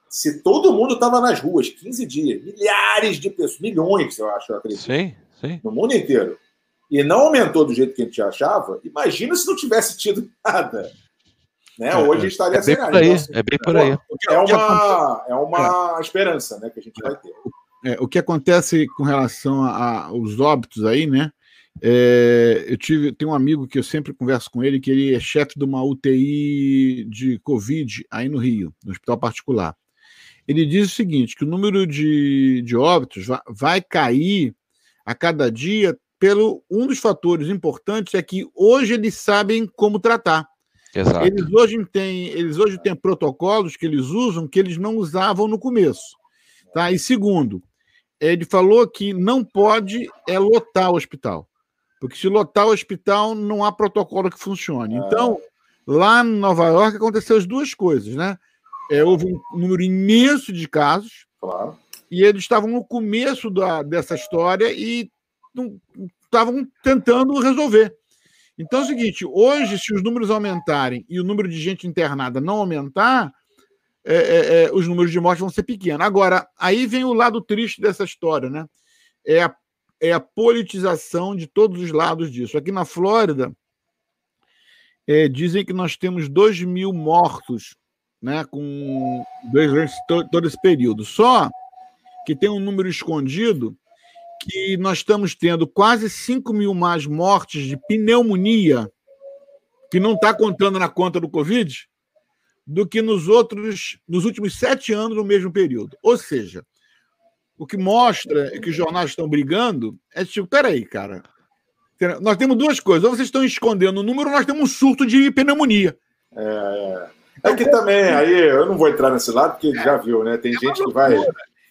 se todo mundo estava nas ruas 15 dias, milhares de pessoas, milhões, eu acho, eu acredito, sim, sim. no mundo inteiro, e não aumentou do jeito que a gente achava, imagina se não tivesse tido nada. Né? É, Hoje estaria é bem por aí, é bem por aí. É uma, é uma esperança né, que a gente vai ter. É, o que acontece com relação aos óbitos aí, né? É, eu tive, tenho um amigo que eu sempre converso com ele, que ele é chefe de uma UTI de Covid aí no Rio, no hospital particular. Ele diz o seguinte: que o número de, de óbitos vai, vai cair a cada dia pelo um dos fatores importantes é que hoje eles sabem como tratar. Exato. Eles hoje têm, eles hoje têm protocolos que eles usam que eles não usavam no começo. Tá? E segundo, ele falou que não pode é lotar o hospital. Porque se lotar o hospital, não há protocolo que funcione. Ah. Então, lá em Nova York aconteceu as duas coisas, né? É, houve um número imenso de casos claro. e eles estavam no começo da, dessa história e estavam tentando resolver. Então é o seguinte: hoje, se os números aumentarem e o número de gente internada não aumentar, é, é, é, os números de mortes vão ser pequenos. Agora, aí vem o lado triste dessa história, né? É a, é a politização de todos os lados disso. Aqui na Flórida, é, dizem que nós temos 2 mil mortos né, com durante todo esse período. Só que tem um número escondido que nós estamos tendo quase 5 mil mais mortes de pneumonia, que não está contando na conta do Covid, do que nos outros, nos últimos sete anos no mesmo período. Ou seja, o que mostra que os jornais estão brigando é tipo, peraí, cara, nós temos duas coisas. Ou vocês estão escondendo o número, ou nós temos um surto de pneumonia. É, é. é que também, aí eu não vou entrar nesse lado, porque já viu, né? Tem é gente que vai.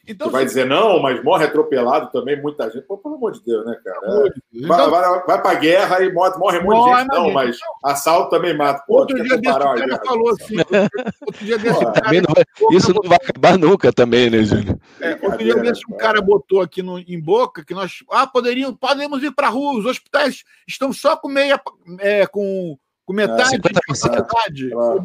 Então, vai dizer, não, mas morre atropelado também, muita gente. Pô, pelo amor de Deus, né, cara? É. Então, vai, vai, vai pra guerra e morre, morre muita gente. Não, mas assalto também mata. Pô, outro dia desse cara falou assim. outro dia desse cara, isso não vai acabar nunca também, né, Júnior? É, outro dia desse um cara botou aqui no, em boca que nós. Ah, poderiam, podemos ir pra rua, os hospitais estão só com meia. É, com com metade, é, metade. Claro.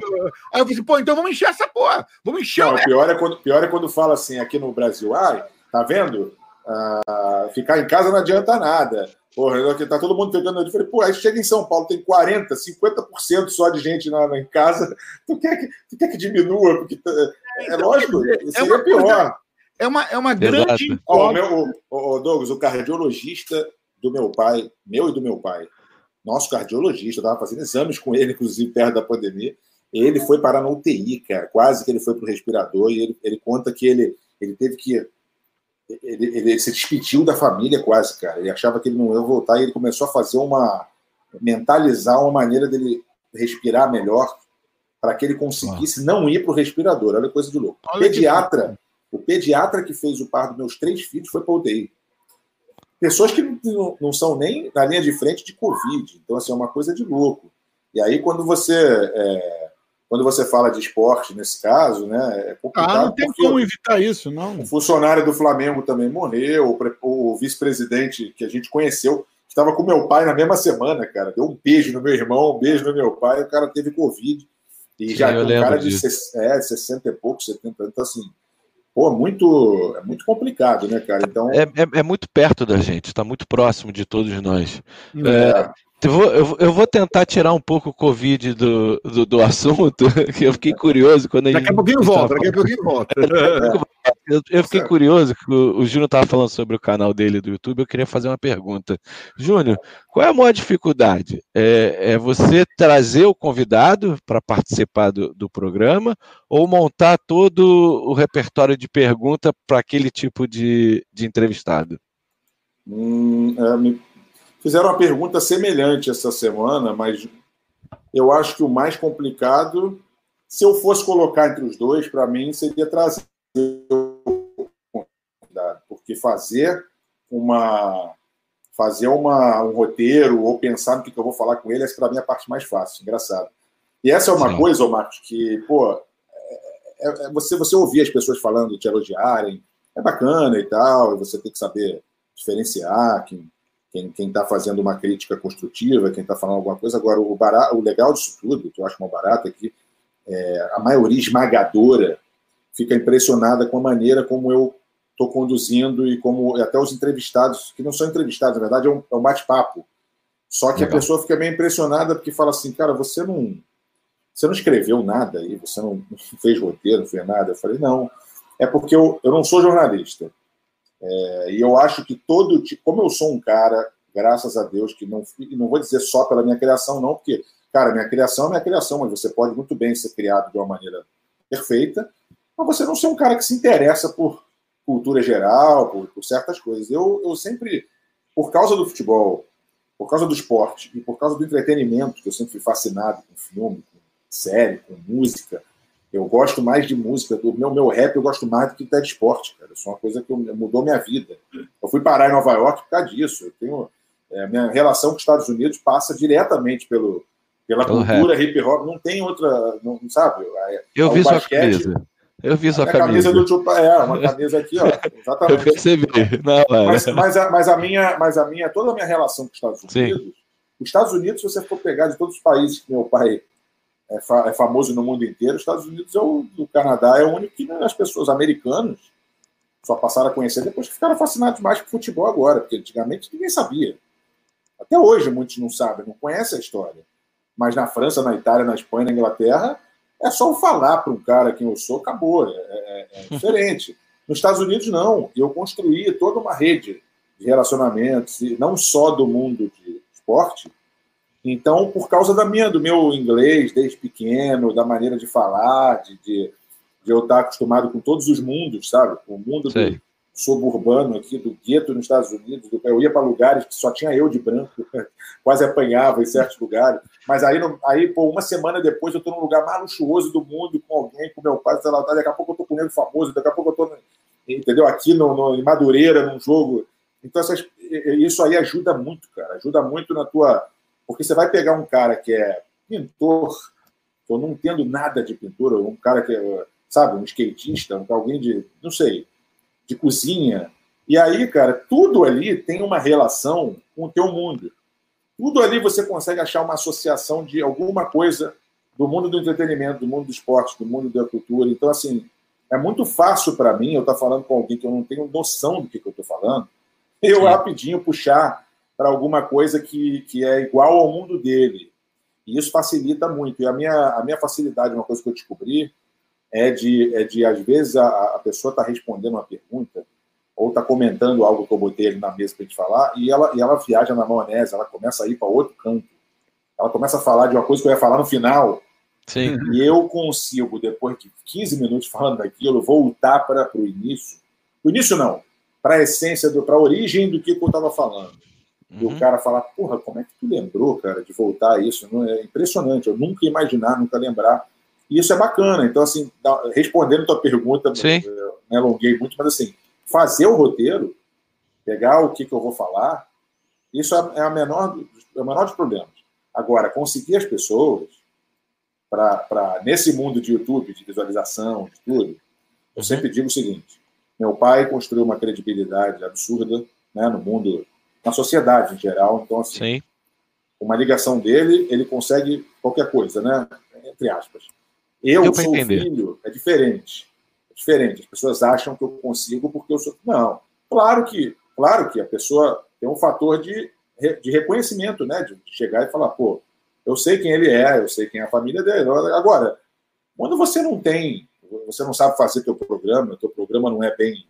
Aí eu falei assim, pô, então vamos encher essa porra. Vamos encher Não, o pior é, quando, pior é quando fala assim aqui no Brasil, ai, tá vendo? Ah, ficar em casa não adianta nada. Porra, tá todo mundo pegando. Eu falei, pô, aí chega em São Paulo, tem 40%, 50% só de gente na, na, em casa. Tu quer que, tu quer que diminua? Porque tá, é, então, lógico, seria é pior. Coisa, é uma, é uma grande. Ó, o, meu, o, o Douglas, o cardiologista do meu pai, meu e do meu pai, nosso cardiologista, eu estava fazendo exames com ele, inclusive, perto da pandemia. Ele foi parar na UTI, cara, quase que ele foi para o respirador, e ele, ele conta que ele, ele teve que. Ele, ele, se despediu da família quase, cara. Ele achava que ele não ia voltar e ele começou a fazer uma. mentalizar uma maneira dele respirar melhor para que ele conseguisse ah. não ir para o respirador. Olha coisa de louco. O pediatra, o pediatra que fez o par dos meus três filhos foi para UTI pessoas que não, não, são nem na linha de frente de Covid. Então, assim, é uma coisa de louco. E aí, quando você. É, quando você fala de esporte, nesse caso, né, é complicado. Ah, não tem como evitar isso, não. O funcionário do Flamengo também morreu, o, o vice-presidente que a gente conheceu, estava com meu pai na mesma semana, cara. Deu um beijo no meu irmão, um beijo no meu pai, o cara teve Covid. E Sim, já um cara de, é, 60 e pouco, 70 anos. Então, assim, pô, muito, é muito complicado, né, cara? Então... É, é, é muito perto da gente, está muito próximo de todos nós. É. é. Eu vou, eu, vou tentar tirar um pouco o Covid do, do, do assunto, que eu fiquei curioso quando a gente. Daqui a pouquinho volta, daqui a pouquinho volta. Eu, eu fiquei curioso que o, o Júnior estava falando sobre o canal dele do YouTube. Eu queria fazer uma pergunta. Júnior, qual é a maior dificuldade? É, é você trazer o convidado para participar do, do programa ou montar todo o repertório de pergunta para aquele tipo de, de entrevistado? Hum, é, me fizeram uma pergunta semelhante essa semana, mas eu acho que o mais complicado, se eu fosse colocar entre os dois, para mim seria trazer porque fazer uma fazer uma, um roteiro ou pensar no que, eu vou falar com ele, essa para mim é a parte mais fácil, engraçado. E essa é uma Sim. coisa, Marcos, que, pô, é, é, você, você ouvir as pessoas falando, te elogiarem, é bacana e tal, e você tem que saber diferenciar quem quem está fazendo uma crítica construtiva, quem está falando alguma coisa. Agora, o, barato, o legal disso tudo, que eu acho uma barata, é que é, a maioria esmagadora fica impressionada com a maneira como eu estou conduzindo e como até os entrevistados, que não são entrevistados, na verdade é um, é um bate-papo. Só que Legal. a pessoa fica meio impressionada porque fala assim, cara, você não, você não escreveu nada aí, você não, não fez roteiro, não fez nada. Eu falei, não, é porque eu, eu não sou jornalista. É, e eu acho que todo tipo, como eu sou um cara, graças a Deus, que não, não vou dizer só pela minha criação, não, porque, cara, minha criação é minha criação, mas você pode muito bem ser criado de uma maneira perfeita, mas você não ser um cara que se interessa por cultura geral, por, por certas coisas. Eu, eu sempre, por causa do futebol, por causa do esporte e por causa do entretenimento, que eu sempre fui fascinado com filme, com série, com música, eu gosto mais de música, do meu, meu rap eu gosto mais do que até de esporte, cara. Isso é uma coisa que mudou minha vida. Eu fui parar em Nova York por causa disso. Eu tenho, é, minha relação com os Estados Unidos passa diretamente pelo, pela pelo cultura hip hop. Não tem outra, não, sabe? Eu vi basquete, sua camisa. Eu vi sua camisa. camisa do Pai, é, uma camisa aqui, ó. Exatamente. Eu percebi. Não, é. Mas, mas, a, mas, a minha, mas a minha, toda a minha relação com os Estados Unidos, Sim. os Estados Unidos, se você for pegar de todos os países que meu pai é, fa é famoso no mundo inteiro, os Estados Unidos é o, o Canadá é o único que né, as pessoas americanas só passaram a conhecer depois que ficaram fascinados mais por futebol agora, porque antigamente ninguém sabia. Até hoje muitos não sabem, não conhecem a história. Mas na França, na Itália, na Espanha, na Inglaterra, é só falar para um cara quem eu sou, acabou. É, é, é diferente. Nos Estados Unidos, não. Eu construí toda uma rede de relacionamentos, e não só do mundo de esporte. Então, por causa da minha, do meu inglês desde pequeno, da maneira de falar, de, de, de eu estar acostumado com todos os mundos, sabe? Com o mundo do suburbano aqui, do gueto nos Estados Unidos. Eu ia para lugares que só tinha eu de branco, quase apanhava em certos lugares. Mas aí, aí pô, uma semana depois, eu estou num lugar mais luxuoso do mundo com alguém, com meu pai, sei lá, daqui a pouco eu estou com ele famoso, daqui a pouco eu estou, entendeu? Aqui no, no, em Madureira, num jogo. Então, essas, isso aí ajuda muito, cara. Ajuda muito na tua. Porque você vai pegar um cara que é pintor, eu não entendo nada de pintura, um cara que é, sabe, um skatista, alguém de, não sei, de cozinha. E aí, cara, tudo ali tem uma relação com o teu mundo. Tudo ali você consegue achar uma associação de alguma coisa do mundo do entretenimento, do mundo do esporte, do mundo da cultura. Então, assim, é muito fácil para mim eu estar tá falando com alguém que eu não tenho noção do que, que eu estou falando, eu Sim. rapidinho puxar para alguma coisa que, que é igual ao mundo dele. E isso facilita muito. E a minha, a minha facilidade, uma coisa que eu descobri, é de, é de às vezes, a, a pessoa está respondendo uma pergunta ou está comentando algo que eu botei ali na mesa para a gente falar, e ela, e ela viaja na maionese, ela começa a ir para outro canto. Ela começa a falar de uma coisa que eu ia falar no final. Sim. E eu consigo, depois de 15 minutos falando daquilo, voltar para o início. O início não, para a essência, para a origem do que, eu estava falando. Uhum. E o uhum. cara falar, porra, como é que tu lembrou, cara, de voltar a isso? Não, é impressionante, eu nunca ia imaginar, nunca lembrar. E isso é bacana. Então, assim, respondendo a tua pergunta, Sim. eu me alonguei muito, mas assim, fazer o roteiro, pegar o que, que eu vou falar, isso é, a menor, é o menor dos problemas. Agora, conseguir as pessoas para, nesse mundo de YouTube, de visualização, de tudo, eu sempre digo o seguinte: meu pai construiu uma credibilidade absurda né, no mundo, na sociedade em geral. Então, assim, Sim. uma ligação dele, ele consegue qualquer coisa, né? Entre aspas. Eu Deu sou filho, é diferente diferente. As pessoas acham que eu consigo porque eu sou. Não. Claro que, claro que a pessoa tem um fator de, de reconhecimento, né? De chegar e falar, pô, eu sei quem ele é, eu sei quem é a família dele. Agora, quando você não tem, você não sabe fazer teu programa, teu programa não é bem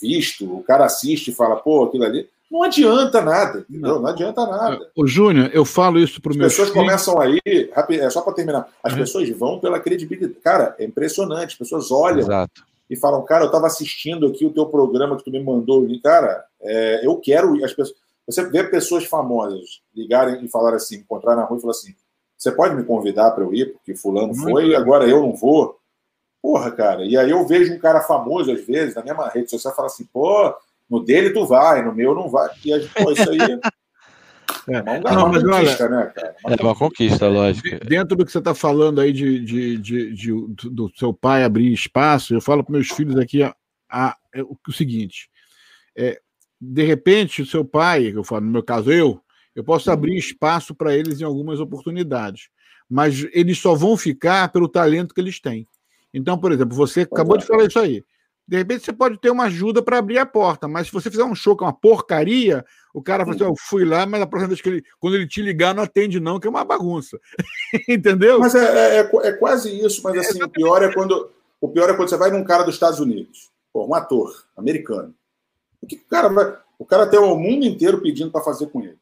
visto, o cara assiste e fala, pô, aquilo ali. Não adianta nada, entendeu? Não, não adianta nada. O Júnior, eu falo isso para os meus pessoas começam aí, é só para terminar, as uhum. pessoas vão pela credibilidade. Cara, é impressionante, as pessoas olham Exato. e falam, cara, eu estava assistindo aqui o teu programa que tu me mandou, e, cara, é, eu quero as pessoas. Você vê pessoas famosas ligarem e falar assim, encontrar na rua e falar assim, você pode me convidar para eu ir, porque fulano Muito foi, e agora eu não vou. Porra, cara. E aí eu vejo um cara famoso, às vezes, na mesma rede social, fala assim, pô, no dele tu vai, no meu não vai. E pô, isso aí. É, uma, não, uma conquista, olha, né, cara? Uma é uma conquista, lógico. Dentro do que você está falando aí de, de, de, de, do seu pai abrir espaço, eu falo para meus filhos aqui a, a, a, o, o seguinte: é, de repente, o seu pai, eu falo, no meu caso, eu, eu posso abrir espaço para eles em algumas oportunidades, mas eles só vão ficar pelo talento que eles têm. Então, por exemplo, você acabou é. de falar isso aí. De repente você pode ter uma ajuda para abrir a porta, mas se você fizer um show que é uma porcaria, o cara fala assim: eu fui lá, mas a próxima vez que ele, quando ele te ligar, não atende, não, que é uma bagunça. Entendeu? Mas é, é, é, é, quase isso, mas assim, o pior é quando. O pior é quando você vai num cara dos Estados Unidos, pô, um ator americano. O que o cara vai. O cara tem o mundo inteiro pedindo para fazer com ele.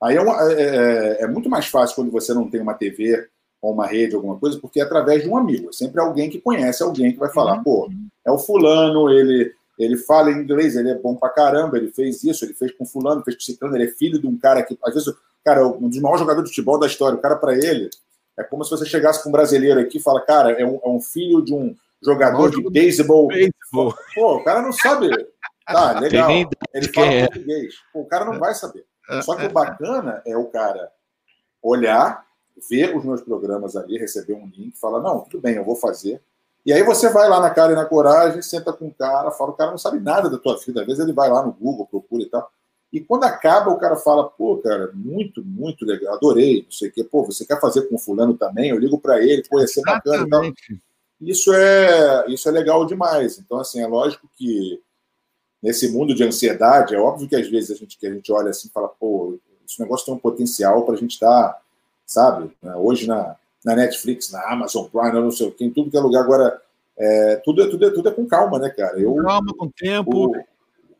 Aí é, uma, é, é, é, muito mais fácil quando você não tem uma TV ou uma rede, alguma coisa, porque é através de um amigo. É sempre alguém que conhece alguém que vai falar, uhum. pô, é o fulano, ele ele fala inglês, ele é bom pra caramba, ele fez isso, ele fez com fulano, fez com ciclano, ele é filho de um cara que, às vezes, cara, um dos maiores jogadores de futebol da história, o cara para ele, é como se você chegasse com um brasileiro aqui e fala, cara, é um, é um filho de um jogador de beisebol. Pô, o cara não sabe. Tá, legal. Ele fala é. português. Pô, o cara não vai saber. É, Só que o é. bacana é o cara olhar ver os meus programas ali, receber um link, falar, não, tudo bem, eu vou fazer. E aí você vai lá na cara e na coragem, senta com o cara, fala, o cara não sabe nada da tua vida. Às vezes ele vai lá no Google, procura e tal. E quando acaba, o cara fala, pô, cara, muito, muito legal, adorei, não sei o quê. Pô, você quer fazer com o fulano também? Eu ligo para ele, pô, ia ser bacana e tal. Isso é, isso é legal demais. Então, assim, é lógico que nesse mundo de ansiedade, é óbvio que às vezes a gente, que a gente olha assim e fala, pô, esse negócio tem um potencial para a gente estar, tá, sabe, né, hoje na, na Netflix, na Amazon Prime, não sei o que, em tudo que é lugar agora, é, tudo, é, tudo, é, tudo é com calma, né, cara? Eu, calma, com tempo. O,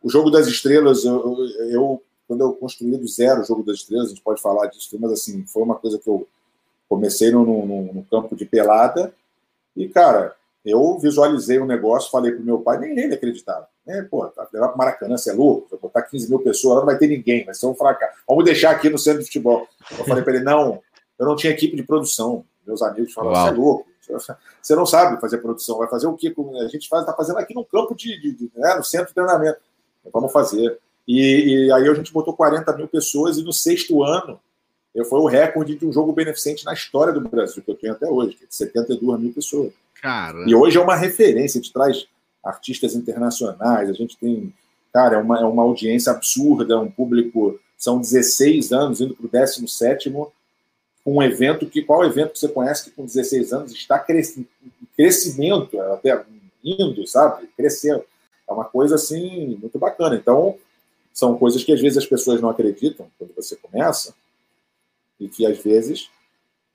o Jogo das Estrelas, eu, eu, quando eu construí do zero o Jogo das Estrelas, a gente pode falar disso, mas assim, foi uma coisa que eu comecei no, no, no campo de pelada e, cara, eu visualizei um negócio, falei pro meu pai, nem ele acreditava. É, pô, tá, levar pro Maracanã, você é louco, vai botar 15 mil pessoas, lá não vai ter ninguém, vai ser um fracasso. Vamos deixar aqui no centro de futebol. Eu falei para ele, não, eu não tinha equipe de produção. Meus amigos falaram, você é louco, você não sabe fazer produção, vai fazer o quê? A gente está fazendo aqui no campo de, de, de né, no centro de treinamento. Vamos fazer. E, e, aí a gente botou 40 mil pessoas e no sexto ano foi o recorde de um jogo beneficente na história do Brasil, que eu tenho até hoje, que é de 72 mil pessoas. Caramba. E hoje é uma referência, a gente traz artistas internacionais, a gente tem, cara, é uma, é uma audiência absurda, um público, são 16 anos, indo para o 17 um evento que, qual evento que você conhece que com 16 anos está crescendo, crescimento, até indo, sabe, crescendo. É uma coisa assim muito bacana. Então, são coisas que às vezes as pessoas não acreditam quando você começa e que às vezes,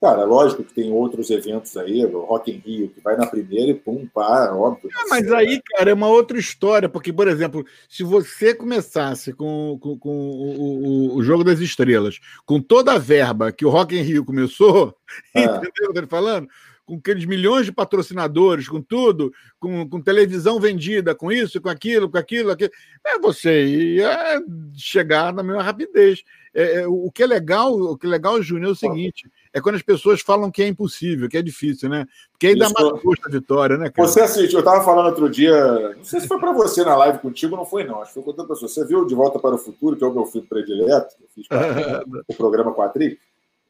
cara, lógico que tem outros eventos aí, o Rock in Rio, que vai na primeira e pum, para, óbvio. É, mas aí, cara, é uma outra história, porque, por exemplo, se você começasse com, com, com o, o, o, Jogo das Estrelas, com toda a verba que o Rock in Rio começou, é. entendeu o que eu tô falando? com aqueles milhões de patrocinadores, com tudo, com, com televisão vendida, com isso, com aquilo, com aquilo, aquilo, é, você ia chegar na mesma rapidez. É, é, o que é legal, o que é legal, Júnior, é o seguinte: é quando as pessoas falam que é impossível, que é difícil, né? Porque aí dá mais gosto a vitória, né, cara? Você assistiu, eu estava falando outro dia, não sei se foi para você na live contigo, não foi, não. Acho que foi com outra pessoa. Você viu De Volta para o Futuro, que é o meu filme predileto, eu fiz o programa Quatri?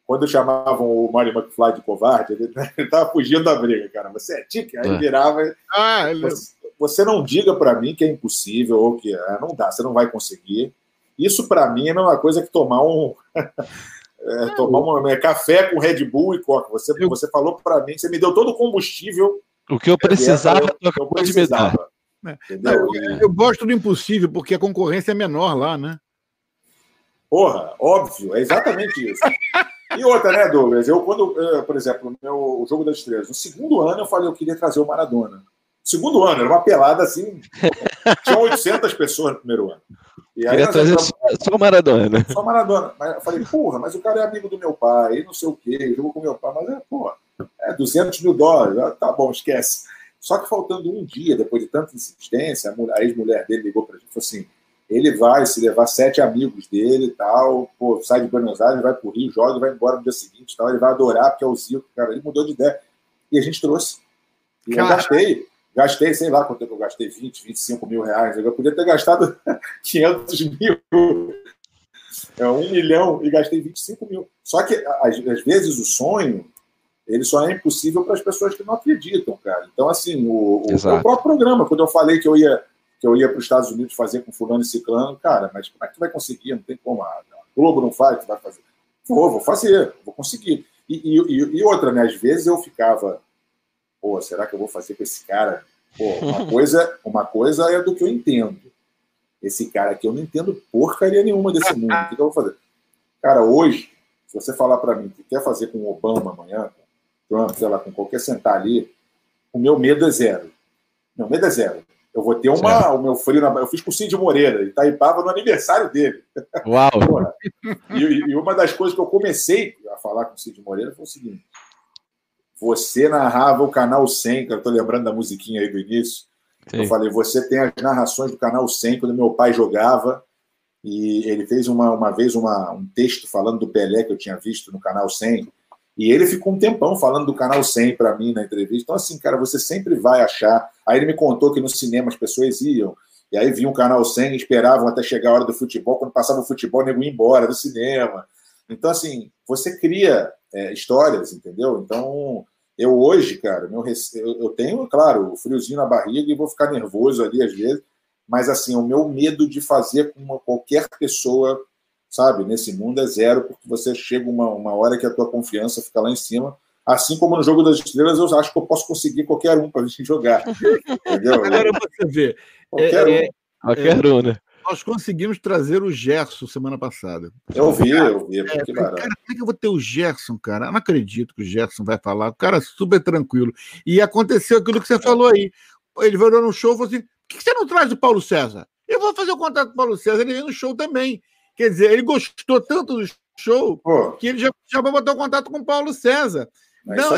quando chamavam o Marty McFly de covarde, ele, estava fugindo da briga, cara. Você é tique, aí é. virava. Ah, ele... você, você não diga para mim que é impossível ou que é, não dá, você não vai conseguir. Isso para mim é a mesma coisa que tomar um é, tomar um é, café com Red Bull e Coca. Você, eu... você falou para mim, você me deu todo o combustível. O que eu precisava, eu, eu, eu precisava. É. Eu, eu gosto do impossível porque a concorrência é menor lá, né? Porra, óbvio, é exatamente isso. E outra, né, Douglas? Eu, quando, eh, por exemplo, meu, o Jogo das Estrelas, no segundo ano eu falei eu queria trazer o Maradona. Segundo ano, era uma pelada assim. Tinha 800 pessoas no primeiro ano. E aí trazer só, Maradona. Só Maradona. Mas eu falei, porra, mas o cara é amigo do meu pai, não sei o quê, jogou com meu pai, mas é, porra, é 200 mil dólares. Ah, tá bom, esquece. Só que faltando um dia, depois de tanta insistência, a ex-mulher dele ligou pra gente e falou assim: ele vai se levar sete amigos dele e tal, pô, sai de Buenos Aires, vai pro Rio, joga e vai embora no dia seguinte tal. Ele vai adorar, porque é o Zico, cara. Ele mudou de ideia. E a gente trouxe. E eu gastei, gastei, sei lá quanto tempo eu gastei, 20, 25 mil reais. Eu podia ter gastado 500 mil, é, um milhão, e gastei 25 mil. Só que, às, às vezes, o sonho, ele só é impossível para as pessoas que não acreditam, cara. Então, assim, o, o, o próprio programa, quando eu falei que eu ia que eu ia para os Estados Unidos fazer com fulano e ciclano, cara, mas como é que tu vai conseguir? Não tem como. A Globo não faz, tu vai fazer. Vou, vou fazer, vou conseguir. E, e, e, outra, né? Às vezes eu ficava, pô, será que eu vou fazer com esse cara? Pô, uma coisa, uma coisa é do que eu entendo. Esse cara aqui, eu não entendo porcaria nenhuma desse mundo. O que, que eu vou fazer? Cara, hoje, se você falar para mim que quer fazer com o Obama amanhã, com Trump, sei lá, com qualquer sentar ali, o meu medo é zero. Meu medo é zero. Eu vou ter uma, o meu frio na. Eu fiz com o Cid Moreira, Itaipava, no aniversário dele. Uau! e, e, uma das coisas que eu comecei a falar com o Cid Moreira foi o seguinte: você narrava o canal 100, que eu estou lembrando da musiquinha aí do início. Sim. Eu falei, você tem as narrações do canal 100, quando meu pai jogava, e ele fez uma, uma vez uma, um texto falando do Pelé que eu tinha visto no canal 100. E ele ficou um tempão falando do canal 100 para mim na entrevista. Então, assim, cara, você sempre vai achar. Aí ele me contou que no cinema as pessoas iam, e aí vinha o canal 100 e esperavam até chegar a hora do futebol. Quando passava o futebol, o nego ia embora do cinema. Então, assim, você cria é, histórias, entendeu? Então, Eu hoje, cara, meu, eu tenho, claro, o friozinho na barriga e vou ficar nervoso ali às vezes, mas assim, o meu medo de fazer com uma, qualquer pessoa, sabe, nesse mundo é zero, porque você chega uma, uma hora que a tua confiança fica lá em cima. Assim como no jogo das estrelas, eu acho que eu posso conseguir qualquer um para a gente jogar. Entendeu? Agora você vê. Qualquer é, um. É, qualquer um, né? Nós conseguimos trazer o Gerson semana passada. Eu vi, eu vi. É, cara, como é que eu vou ter o Gerson, cara? Eu não acredito que o Gerson vai falar. O cara é super tranquilo. E aconteceu aquilo que você falou aí. Ele veio no show e falou assim: por que você não traz o Paulo César? Eu vou fazer o contato com o Paulo César, ele veio no show também. Quer dizer, ele gostou tanto do show Pô. que ele já, já vai botar o contato com o Paulo César. É não,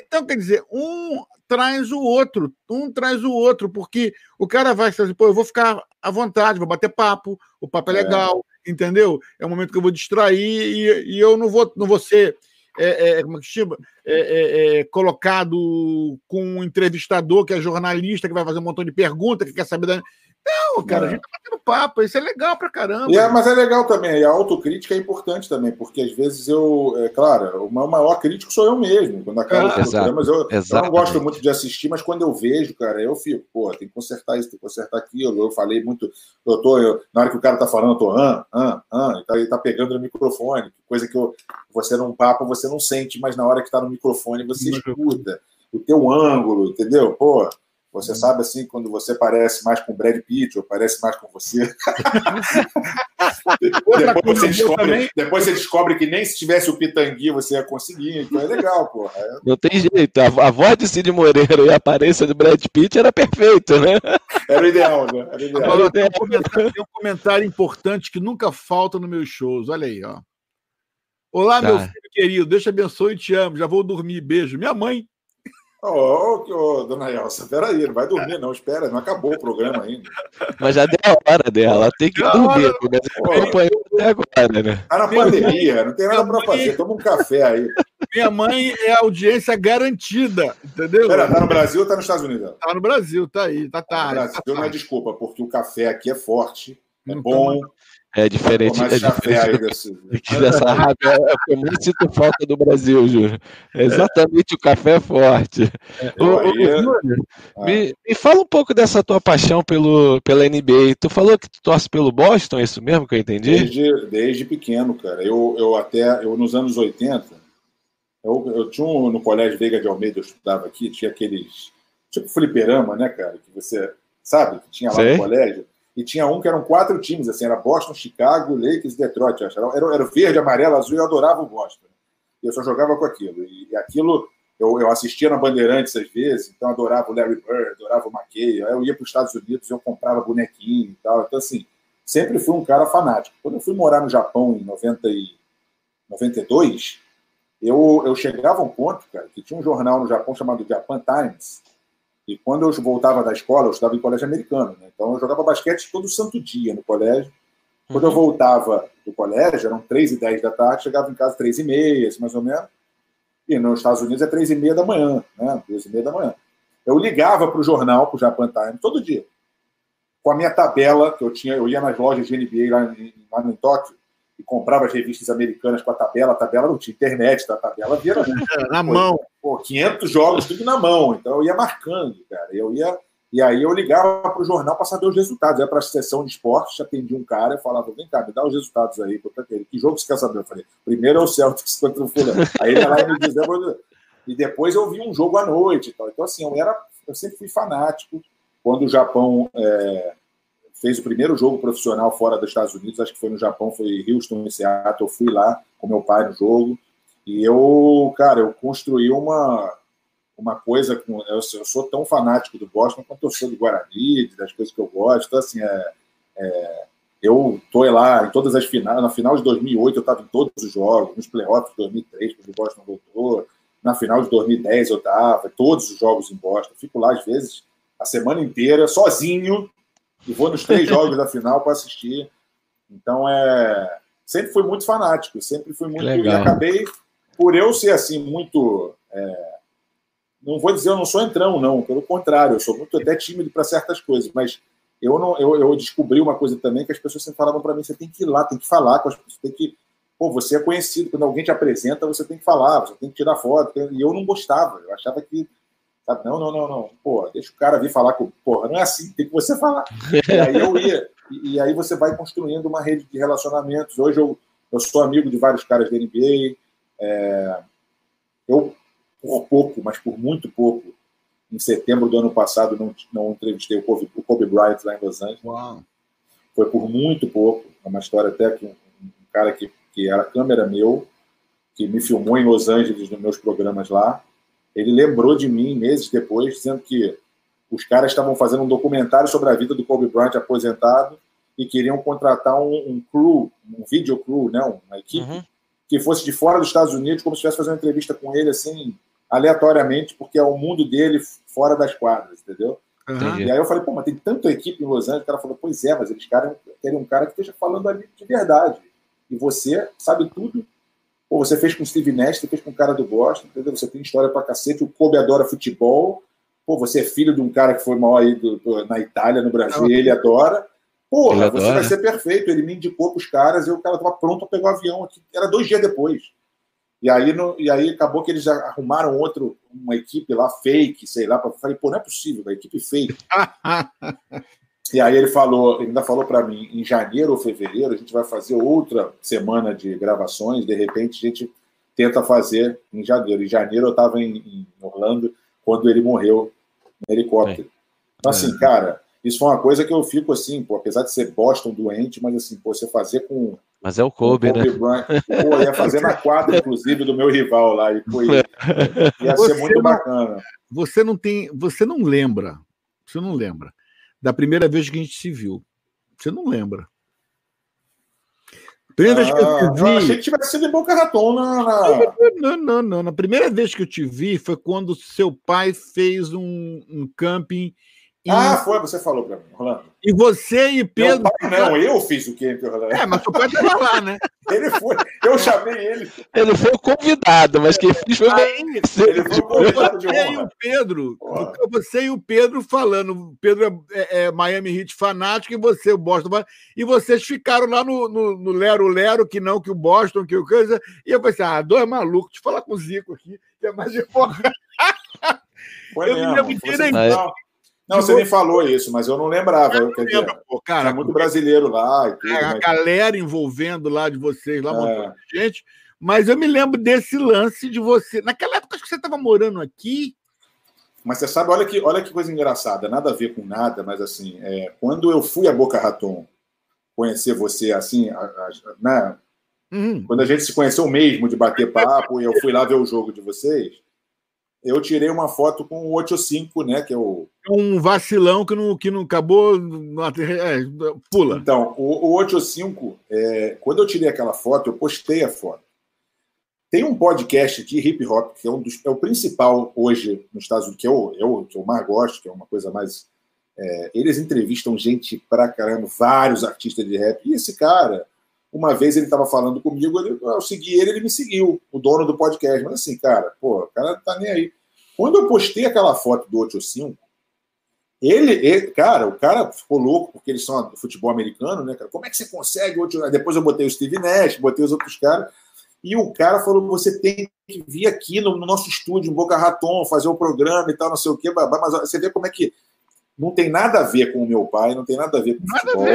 então, quer dizer, um traz o outro, um traz o outro, porque o cara vai dizer, pô, eu vou ficar à vontade, vou bater papo, o papo é, é. legal, entendeu? É um momento que eu vou distrair e, e eu não vou, não vou ser é, é, como é que chama? É, é, é, colocado com um entrevistador que é jornalista, que vai fazer um montão de perguntas, que quer saber da. Não, cara, a gente tá batendo papo, isso é legal pra caramba. É, mas é legal também, e a autocrítica é importante também, porque às vezes eu, é claro, o maior crítico sou eu mesmo, quando acaba ah, os programas, eu, eu, não gosto muito de assistir, mas quando eu vejo, cara, eu fico, pô, tem que consertar isso, tem que consertar aquilo, eu falei muito, eu tô, eu, na hora que o cara tá falando, eu tô, ah, ah, ah, ele tá, ele tá pegando no microfone, coisa que eu, você num papo você não sente, mas na hora que tá no microfone você escuta o teu ângulo, entendeu? Pô, você sabe assim quando você parece mais com o Brad Pitt ou parece mais com você. depois, você descobre, depois você descobre que nem se tivesse o Pitangui você ia conseguir. Então é legal, porra. É... Não tem jeito. A, a voz de Cid Moreira e a aparência do Brad Pitt era perfeita, né? Era o ideal, né? Era o ideal. Agora, tem, um comentário, tem um comentário importante que nunca falta nos meus shows. Olha aí, ó. Olá, tá. meu filho querido. Deus te abençoe e te amo. Já vou dormir. Beijo. Minha mãe Ô, oh, oh, dona Elsa, peraí, não vai dormir, não, espera, não acabou o programa ainda. Mas já deu a hora dela, tem que dormir, porque você acompanhou até agora, né? Tá na pandemia, não tem nada para fazer, toma um café aí. Minha mãe é audiência garantida, entendeu? Pera, tá no Brasil ou tá nos Estados Unidos? Tá no Brasil, tá aí, tá tarde. No Brasil tá não é desculpa, porque o café aqui é forte, é bom. É diferente, é diferente desse... dessa rádio. É o que eu mais sinto falta do Brasil, Júnior. É exatamente é. o café forte. É, ô, ô, ah. me, me fala um pouco dessa tua paixão pelo, pela NBA. Tu falou que tu torce pelo Boston, é isso mesmo que eu entendi? Desde, desde pequeno, cara. Eu, eu até, eu nos anos 80, eu, eu tinha um, no Colégio Veiga de Almeida, eu estudava aqui, tinha aqueles, tipo fliperama, né, cara, que você, sabe, que tinha lá Sei. no colégio e tinha um que eram quatro times, assim, era Boston, Chicago, Lakers Detroit. Acho. Era, era verde, amarelo, azul eu adorava o Boston. Eu só jogava com aquilo. E, e aquilo eu, eu, assistia na Bandeirantes às vezes, então adorava o Larry Bird, adorava o McKay. Eu ia para os Estados Unidos, eu comprava bonequinho e tal. Então, assim, sempre fui um cara fanático. Quando eu fui morar no Japão em 90 e 92, eu, eu chegava a um ponto, cara, que tinha um jornal no Japão chamado Japan Times, e quando eu voltava da escola, eu estava em colégio americano, né? então eu jogava basquete todo santo dia no colégio. Quando eu uhum. voltava do colégio, eram 3 e 10 da tarde, chegava em casa 3 e meia, assim, mais ou menos. E nos Estados Unidos é 3 e meia da manhã, né? 2 e meia da manhã. Eu ligava para o jornal, para o Japan Time, todo dia. Com a minha tabela, que eu tinha, eu ia nas lojas de NBA lá em, lá em Tóquio, e comprava as revistas americanas com a tabela. A tabela não tinha internet, tá? a tabela via na, mão. Pô, 500 jogos, tudo na mão. Então eu ia marcando, cara. Eu ia. E aí eu ligava para o jornal para saber os resultados. Ia para a sessão de esportes, atendia um cara e falava: vem cá, me dá os resultados aí. Que jogo você quer saber? Eu falei: primeiro é o Celtics contra o Fulano. Aí ele lá e me dizia. E depois eu vi um jogo à noite. Então, então assim, eu, era, eu sempre fui fanático. Quando o Japão é, fez o primeiro jogo profissional fora dos Estados Unidos, acho que foi no Japão, foi Houston e Seattle. Eu fui lá com meu pai no jogo e eu, cara, eu construí uma uma coisa com eu, eu sou tão fanático do Boston quanto eu sou do Guarani, das coisas que eu gosto. Então, assim, é, é eu tô lá em todas as finais. Na final de 2008 eu estava em todos os jogos, nos playoffs de 2003 quando o Boston voltou. Na final de 2010 eu estava, todos os jogos em Boston. Fico lá às vezes a semana inteira sozinho e vou nos três jogos da final para assistir. Então, é, sempre fui muito fanático, sempre fui muito. Legal. E acabei, por eu ser assim, muito. É, não vou dizer eu não sou entrão, não, pelo contrário, eu sou muito até tímido para certas coisas, mas eu, não, eu, eu descobri uma coisa também que as pessoas sempre falavam para mim: você tem que ir lá, tem que falar com as pessoas, tem que. pô, você é conhecido, quando alguém te apresenta, você tem que falar, você tem que tirar foto. E eu não gostava, eu achava que, sabe, não, não, não, não, pô, deixa o cara vir falar com, porra, não é assim, tem que você falar. E aí eu ia, e, e aí você vai construindo uma rede de relacionamentos. Hoje eu, eu sou amigo de vários caras da NBA, é, eu, por pouco, mas por muito pouco, em setembro do ano passado, não, não entrevistei o Kobe, o Kobe Bryant lá em Los Angeles. Uau. Foi por muito pouco, é uma história até que um, um cara que que era câmera meu, que me filmou em Los Angeles nos meus programas lá. Ele lembrou de mim meses depois, dizendo que os caras estavam fazendo um documentário sobre a vida do Kobe Bryant aposentado e queriam contratar um, um crew, um video crew, né, uma equipe uhum. que fosse de fora dos Estados Unidos, como se estivesse fazendo uma entrevista com ele assim aleatoriamente, porque é o mundo dele fora das quadras, entendeu? Uhum. E aí eu falei, pô, mas tem tanta equipe em Los Angeles. O cara falou, pois é, mas eles querem um cara que esteja falando ali de verdade e você sabe tudo. Pô, você fez com o Steve Nash, você fez com o cara do Boston, entendeu? Você tem história pra cacete, o Kobe adora futebol. Pô, você é filho de um cara que foi maior aí do, do, na Itália, no Brasil, ele adora. Porra, ele você adora. vai ser perfeito. Ele me indicou pros caras e o cara tava pronto para pegar o avião aqui. Era dois dias depois. E aí, no, e aí acabou que eles arrumaram outro, uma equipe lá fake, sei lá. Pra, falei, pô, não é possível, uma equipe fake. E aí ele falou, ele ainda falou para mim, em janeiro ou fevereiro a gente vai fazer outra semana de gravações, de repente a gente tenta fazer em janeiro. Em janeiro eu estava em, em, Orlando quando ele morreu no helicóptero. Então assim, é. cara, isso foi uma coisa que eu fico assim, pô, apesar de ser Boston doente, mas assim, pô, você fazer com mas é o Kobe, Kobe né? Bryant, pô, ia fazer na quadra, inclusive, do meu rival lá. E foi, ia ser muito não, bacana. Você não tem. Você não lembra. Você não lembra da primeira vez que a gente se viu. Você não lembra. Primeira ah, vez que eu te ah, vi. Eu achei que tivesse sido em Boca Raton na. Não, não, não. Na primeira vez que eu te vi foi quando seu pai fez um, um camping ah, foi, você falou para mim, Rolando. E você e Pedro. Pai, não, eu fiz o que, Rolando? É, mas o pai estava lá, né? ele foi, eu chamei ele. Ele foi o convidado, mas quem fez foi Aí, Ele foi o convidado de Você e o Pedro, você e o Pedro falando. O Pedro é, é, é, Miami Heat fanático e você, o Boston. E vocês ficaram lá no, no, no Lero Lero, que não, que o Boston, que o coisa. E eu pensei, ah, dois malucos, deixa eu falar com o Zico aqui, que é mais importante. Foi eu mesmo, não lembro direito. Não, você nem falou isso, mas eu não lembrava. Eu não lembro, pô, cara. É muito brasileiro lá. E tudo, é, a mas... galera envolvendo lá de vocês, lá, é. gente. Mas eu me lembro desse lance de você. Naquela época, acho que você estava morando aqui. Mas você sabe, olha que, olha que coisa engraçada, nada a ver com nada, mas assim, é, quando eu fui a Boca Raton conhecer você, assim, a, a, né? Uhum. Quando a gente se conheceu mesmo de bater papo e eu fui lá ver o jogo de vocês, eu tirei uma foto com o 85, né? Que é o. É um vacilão que não, que não acabou. É, pula. Então, o, o 85, é, quando eu tirei aquela foto, eu postei a foto. Tem um podcast de hip hop, que é, um dos, é o principal hoje nos Estados Unidos, que eu, eu, que eu mais gosto, que é uma coisa mais. É, eles entrevistam gente pra caramba, vários artistas de rap. E esse cara, uma vez ele estava falando comigo, ele, eu segui ele, ele me seguiu, o dono do podcast. Mas assim, cara, pô, o cara tá nem aí. Quando eu postei aquela foto do 85, ele, ele, cara, o cara ficou louco, porque eles são futebol americano, né, cara? Como é que você consegue? Depois eu botei o Steve Nash, botei os outros caras, e o cara falou: você tem que vir aqui no, no nosso estúdio, em Boca Raton, fazer o um programa e tal, não sei o quê. Mas você vê como é que não tem nada a ver com o meu pai, não tem nada a ver com o futebol.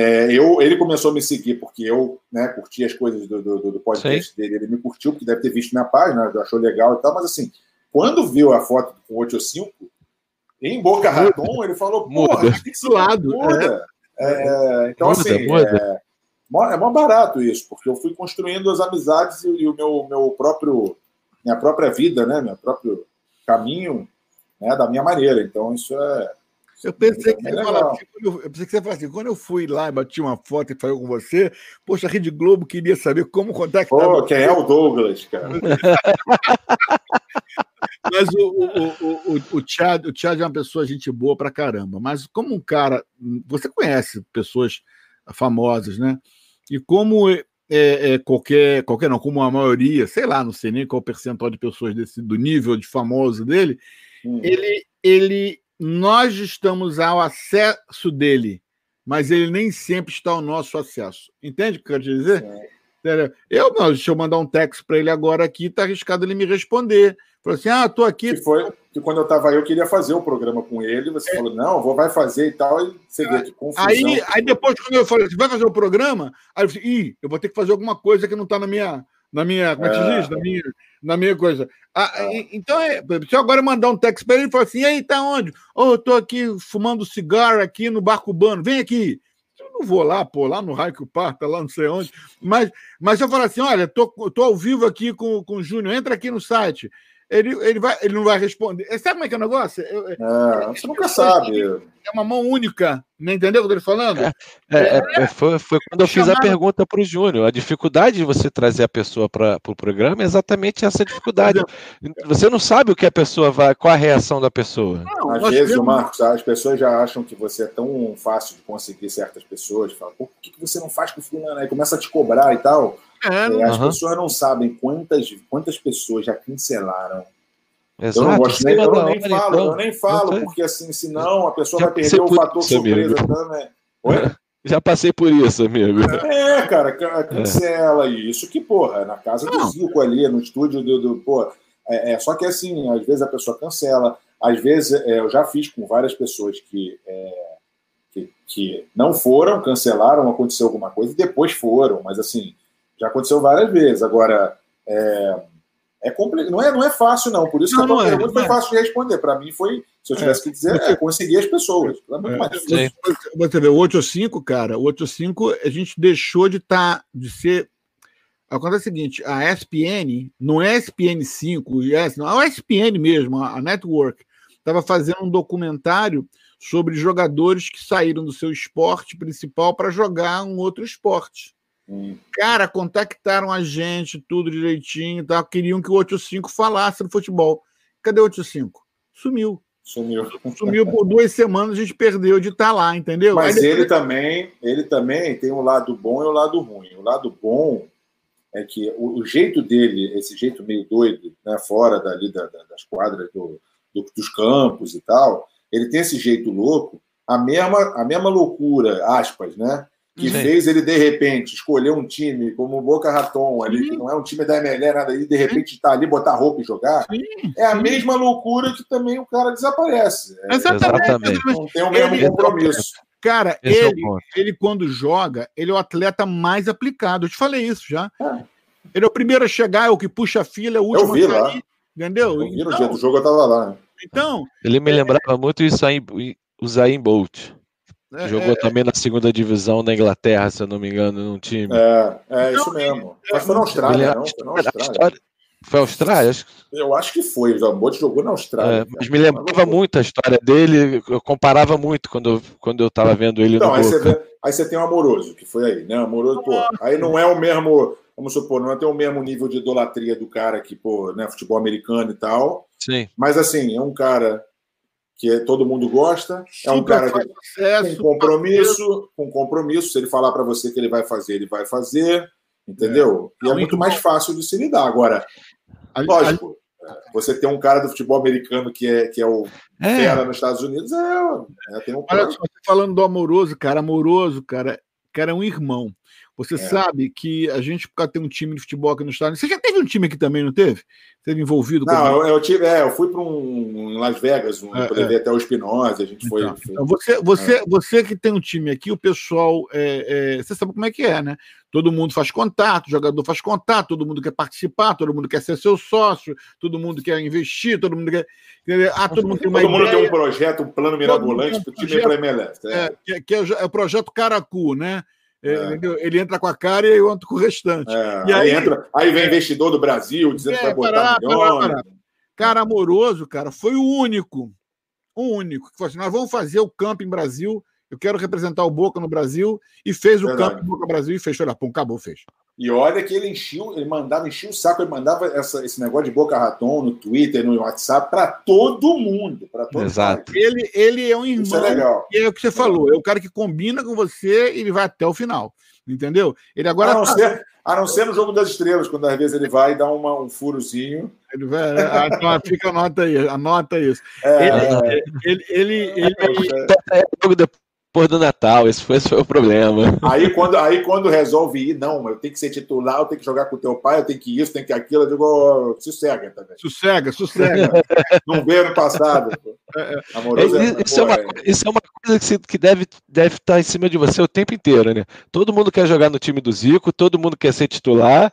É, eu, ele começou a me seguir porque eu né, curti as coisas do, do, do podcast Sim. dele. Ele me curtiu, porque deve ter visto minha página, achou legal e tal. Mas assim, quando viu a foto com 85, em Boca Raton, ele falou: porra, que ser lado. Muda. É. É, então, muda, assim, muda. É, é mó barato isso, porque eu fui construindo as amizades e, e o meu, meu próprio, minha própria vida, né, meu próprio caminho né, da minha maneira. Então, isso é, eu pensei, que você falar, assim, eu, eu pensei que você falasse assim, quando eu fui lá e bati uma foto e falei com você, poxa, a Rede Globo queria saber como contactar. Pô, quem é o Douglas, cara? mas o, o, o, o, Chad, o Chad é uma pessoa gente boa pra caramba, mas como um cara, você conhece pessoas famosas, né? E como é, é, qualquer, qualquer não, como a maioria, sei lá, não sei nem qual o percentual de pessoas desse, do nível de famoso dele, hum. ele, ele nós estamos ao acesso dele, mas ele nem sempre está ao nosso acesso. Entende o que eu quero dizer? Eu não, deixa eu mandar um texto para ele agora aqui, tá arriscado ele me responder. Falou assim: ah, tô aqui. Que foi que quando eu estava aí, eu queria fazer o programa com ele. Você é. falou, não, vou, vai fazer e tal. E você vê que confusão. Aí, aí depois, quando eu falei, você vai fazer o programa? Aí eu falei, ih, eu vou ter que fazer alguma coisa que não está na minha. Na minha, como é que é. diz? Na minha, na minha coisa. Ah, é. Então, é, se eu agora mandar um texto para ele, assim: e aí, tá onde? Oh, eu tô aqui fumando cigarro aqui no barco cubano, vem aqui não vou lá, pô, lá no Raio que o Parta, lá não sei onde. Mas, mas eu falo assim: olha, tô, tô ao vivo aqui com, com o Júnior, entra aqui no site. Ele, ele, vai, ele não vai responder. Sabe como é que é o negócio? Eu, é, você nunca sabe. É uma mão única, não entendeu o que eu estou falando? É, é, é, foi, foi, quando eu fiz a pergunta para o Júnior. A dificuldade de você trazer a pessoa para o pro programa é exatamente essa dificuldade. Você não sabe o que a pessoa vai, qual a reação da pessoa. Não, Às vezes, temos... Marcos, as pessoas já acham que você é tão fácil de conseguir certas pessoas. Fala, por que, que você não faz com o fulano? Aí começa a te cobrar e tal. É, as uhum. pessoas não sabem quantas, quantas pessoas já cancelaram Exato. Eu não gosto nem, eu nem falo, então, eu nem falo, porque assim, senão a pessoa vai perder o fator isso, surpresa também. Oi? Já passei por isso, amigo. É, cara, cancela é. isso. Que, porra, na casa do Zico ali, no estúdio do. do pô, é, é, só que assim, às vezes a pessoa cancela, às vezes é, eu já fiz com várias pessoas que, é, que, que, não foram, cancelaram, aconteceu alguma coisa e depois foram, mas assim, já aconteceu várias vezes. Agora, é, é complicado. Não é, não é fácil, não. Por isso não, que a tua é, pergunta foi é. fácil de responder. Para mim foi, se eu é. tivesse que dizer, é, conseguir as pessoas. É muito mais difícil. Você vê, o 85, cara, o 85 a gente deixou de estar, tá, de ser. Acontece o seguinte, a ESPN, não é ESPN 5, yes, não, a ESPN mesmo, a Network, estava fazendo um documentário sobre jogadores que saíram do seu esporte principal para jogar um outro esporte. Cara, contactaram a gente, tudo direitinho, tá? queriam que o 85 falasse do futebol. Cadê o 85? Sumiu. Sumiu. Sumiu por duas semanas, a gente perdeu de estar tá lá, entendeu? Mas depois... ele também, ele também tem um lado bom e o um lado ruim. O lado bom é que o, o, jeito dele, esse jeito meio doido, né, fora dali da, da, das quadras do, do, dos campos e tal, ele tem esse jeito louco, a mesma, a mesma loucura, aspas, né? Que Sim. fez ele, de repente, escolher um time como o Boca Raton, ali, Sim. que não é um time da MLE, nada aí, de repente estar tá ali, botar roupa e jogar, Sim. é a mesma loucura que também o cara desaparece. É, Exatamente. Não tem o mesmo ele, compromisso. Cara, Esse ele, é ele, quando joga, ele é o atleta mais aplicado. Eu te falei isso já. É. Ele é o primeiro a chegar, é o que puxa a fila, é o último eu vi a sair. Lá. Entendeu? Eu vi então, no dia do jogo, eu tava lá. Então. Ele me lembrava muito isso aí, o Zayn Bolt. É, Jogou é, também na segunda divisão da Inglaterra, se eu não me engano, num time. É, é isso mesmo. Mas foi na Austrália, não? Foi na Austrália. Foi a Austrália? Eu acho que foi. O Zambotti jogou na Austrália. É, mas me lembrava muito a história dele. Eu comparava muito quando eu, quando eu tava vendo ele então, no aí Você vê, aí você tem o Amoroso, que foi aí, né? Amoroso, pô. Aí não é o mesmo, vamos supor, não é o mesmo nível de idolatria do cara que, pô, né, futebol americano e tal. Sim. Mas assim, é um cara que todo mundo gosta. É um cara que tem compromisso, com compromisso. Se ele falar para você que ele vai fazer, ele vai fazer, entendeu? É. E é muito mais fácil de se lidar. Agora, lógico, você tem um cara do futebol americano que é, que é o é. fera nos Estados Unidos, é, é tem um Olha só, falando do amoroso, cara, amoroso, cara, cara é um irmão. Você é. sabe que a gente, por ter um time de futebol aqui no estado. Você já teve um time aqui também, não teve? Teve envolvido com. Não, eu, eu, tive, é, eu fui para um em Las Vegas, um, é, é. até o Espinosa, a gente então, foi. Então, você, você, é. você que tem um time aqui, o pessoal. É, é, você sabe como é que é, né? Todo mundo faz contato, o jogador faz contato, todo mundo quer participar, todo mundo quer ser seu sócio, todo mundo quer investir, todo mundo quer. Ah, todo mundo tem uma todo mundo tem um projeto, um plano mirabolante para o time para MLS. É, que, que é, o projeto Caracu, né? É. Ele entra com a cara e eu entro com o restante. É, e aí, aí, entra, aí vem investidor do Brasil dizendo que vai botar milhões. Cara amoroso, cara, foi o único, o único que falou assim: nós vamos fazer o campo em Brasil eu quero representar o Boca no Brasil, e fez o Verdade. campo Boca Brasil e fechou. Olha, pum, acabou, fez. E olha que ele encheu, ele mandava, enchia o saco, ele mandava essa, esse negócio de Boca Raton no Twitter, no WhatsApp, para todo mundo. Pra todo Exato. Ele, ele é um irmão. Isso é legal. E é o que você falou, é o cara que combina com você e ele vai até o final. Entendeu? Ele agora. A não, tá... ser, a não ser no jogo das estrelas, quando às vezes ele vai e dá uma, um furozinho. Ele vai, é, ah, então fica anota aí, anota isso. É, ele, é. ele, ele, ele, ele, ele, depois do Natal, esse foi, esse foi o problema. Aí quando, aí quando resolve ir, não, eu tenho que ser titular, eu tenho que jogar com o teu pai, eu tenho que isso, tenho que aquilo, eu digo, oh, sossega também. Sossega, sossega. não veio no passado. É, é. Amoroso, é, isso, é uma, isso é uma coisa que, que deve, deve estar em cima de você o tempo inteiro, né? Todo mundo quer jogar no time do Zico, todo mundo quer ser titular.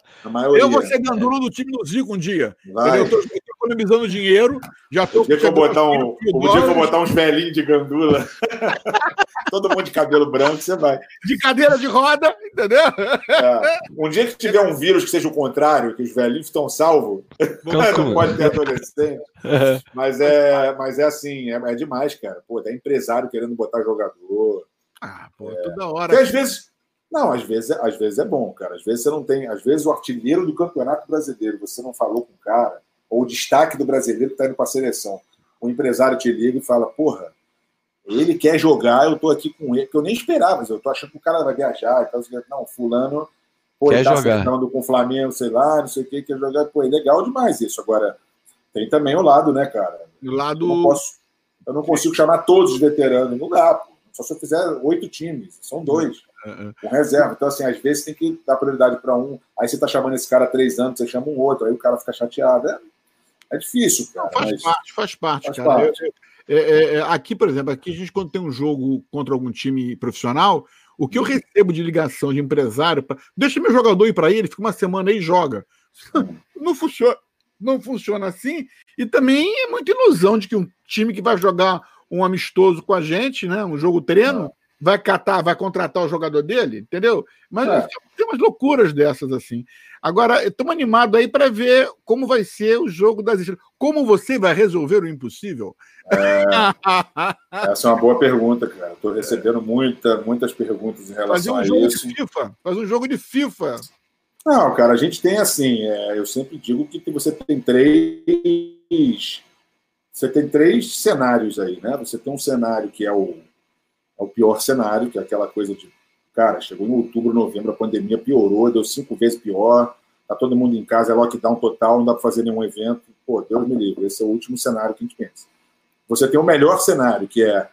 Eu vou ser gandula do time do Zico um dia. Eu estou economizando dinheiro, já estou... O dia que eu botar, um, o dia que eu botar uns velhinhos de gandula... todo mundo de cabelo branco, você vai. De cadeira de roda, entendeu? É. Um dia que tiver um vírus que seja o contrário, que os velhinhos estão salvos, não pode ter adolescente. Mas é, mas é assim, é, é demais, cara. Pô, tem empresário querendo botar jogador. Ah, pô, é. toda hora. Porque às vezes. Não, às vezes, às vezes é bom, cara. Às vezes você não tem. Às vezes o artilheiro do campeonato brasileiro, você não falou com o cara, ou o destaque do brasileiro que está indo para a seleção. O empresário te liga e fala, porra, ele quer jogar, eu tô aqui com ele, que eu nem esperava, mas eu tô achando que o cara vai viajar e tal. Não, fulano, pô, quer ele tá jogar. com o Flamengo, sei lá, não sei o que, quer jogar. Pô, é legal demais isso. Agora, tem também o lado, né, cara? O lado. Eu não, posso, eu não consigo chamar todos os veteranos, não dá, pô. Só se eu fizer oito times, são dois, uhum. com reserva. Então, assim, às vezes tem que dar prioridade para um. Aí você tá chamando esse cara há três anos, você chama um outro, aí o cara fica chateado. É, é difícil, cara. Não, faz mas... parte, faz parte, faz cara. Parte. Eu, é, é, é, aqui, por exemplo, aqui a gente, quando tem um jogo contra algum time profissional, o que eu recebo de ligação de empresário, deixa meu jogador ir para aí, ele fica uma semana aí e joga. Não funciona, não funciona assim. E também é muita ilusão de que um time que vai jogar um amistoso com a gente, né, um jogo treino, vai catar, vai contratar o jogador dele, entendeu? Mas é. tem umas loucuras dessas assim. Agora, estamos animados aí para ver como vai ser o jogo das estrelas. Como você vai resolver o impossível? É, essa é uma boa pergunta, cara. Estou recebendo muita, muitas perguntas em relação um a jogo isso. De FIFA. Faz um jogo de FIFA. Não, cara, a gente tem assim. É, eu sempre digo que você tem três. Você tem três cenários aí, né? Você tem um cenário que é o, é o pior cenário, que é aquela coisa de Cara, chegou em outubro, novembro, a pandemia piorou, deu cinco vezes pior, tá todo mundo em casa, é lockdown total, não dá para fazer nenhum evento. Pô, Deus me livre, esse é o último cenário que a gente pensa. Você tem o melhor cenário, que é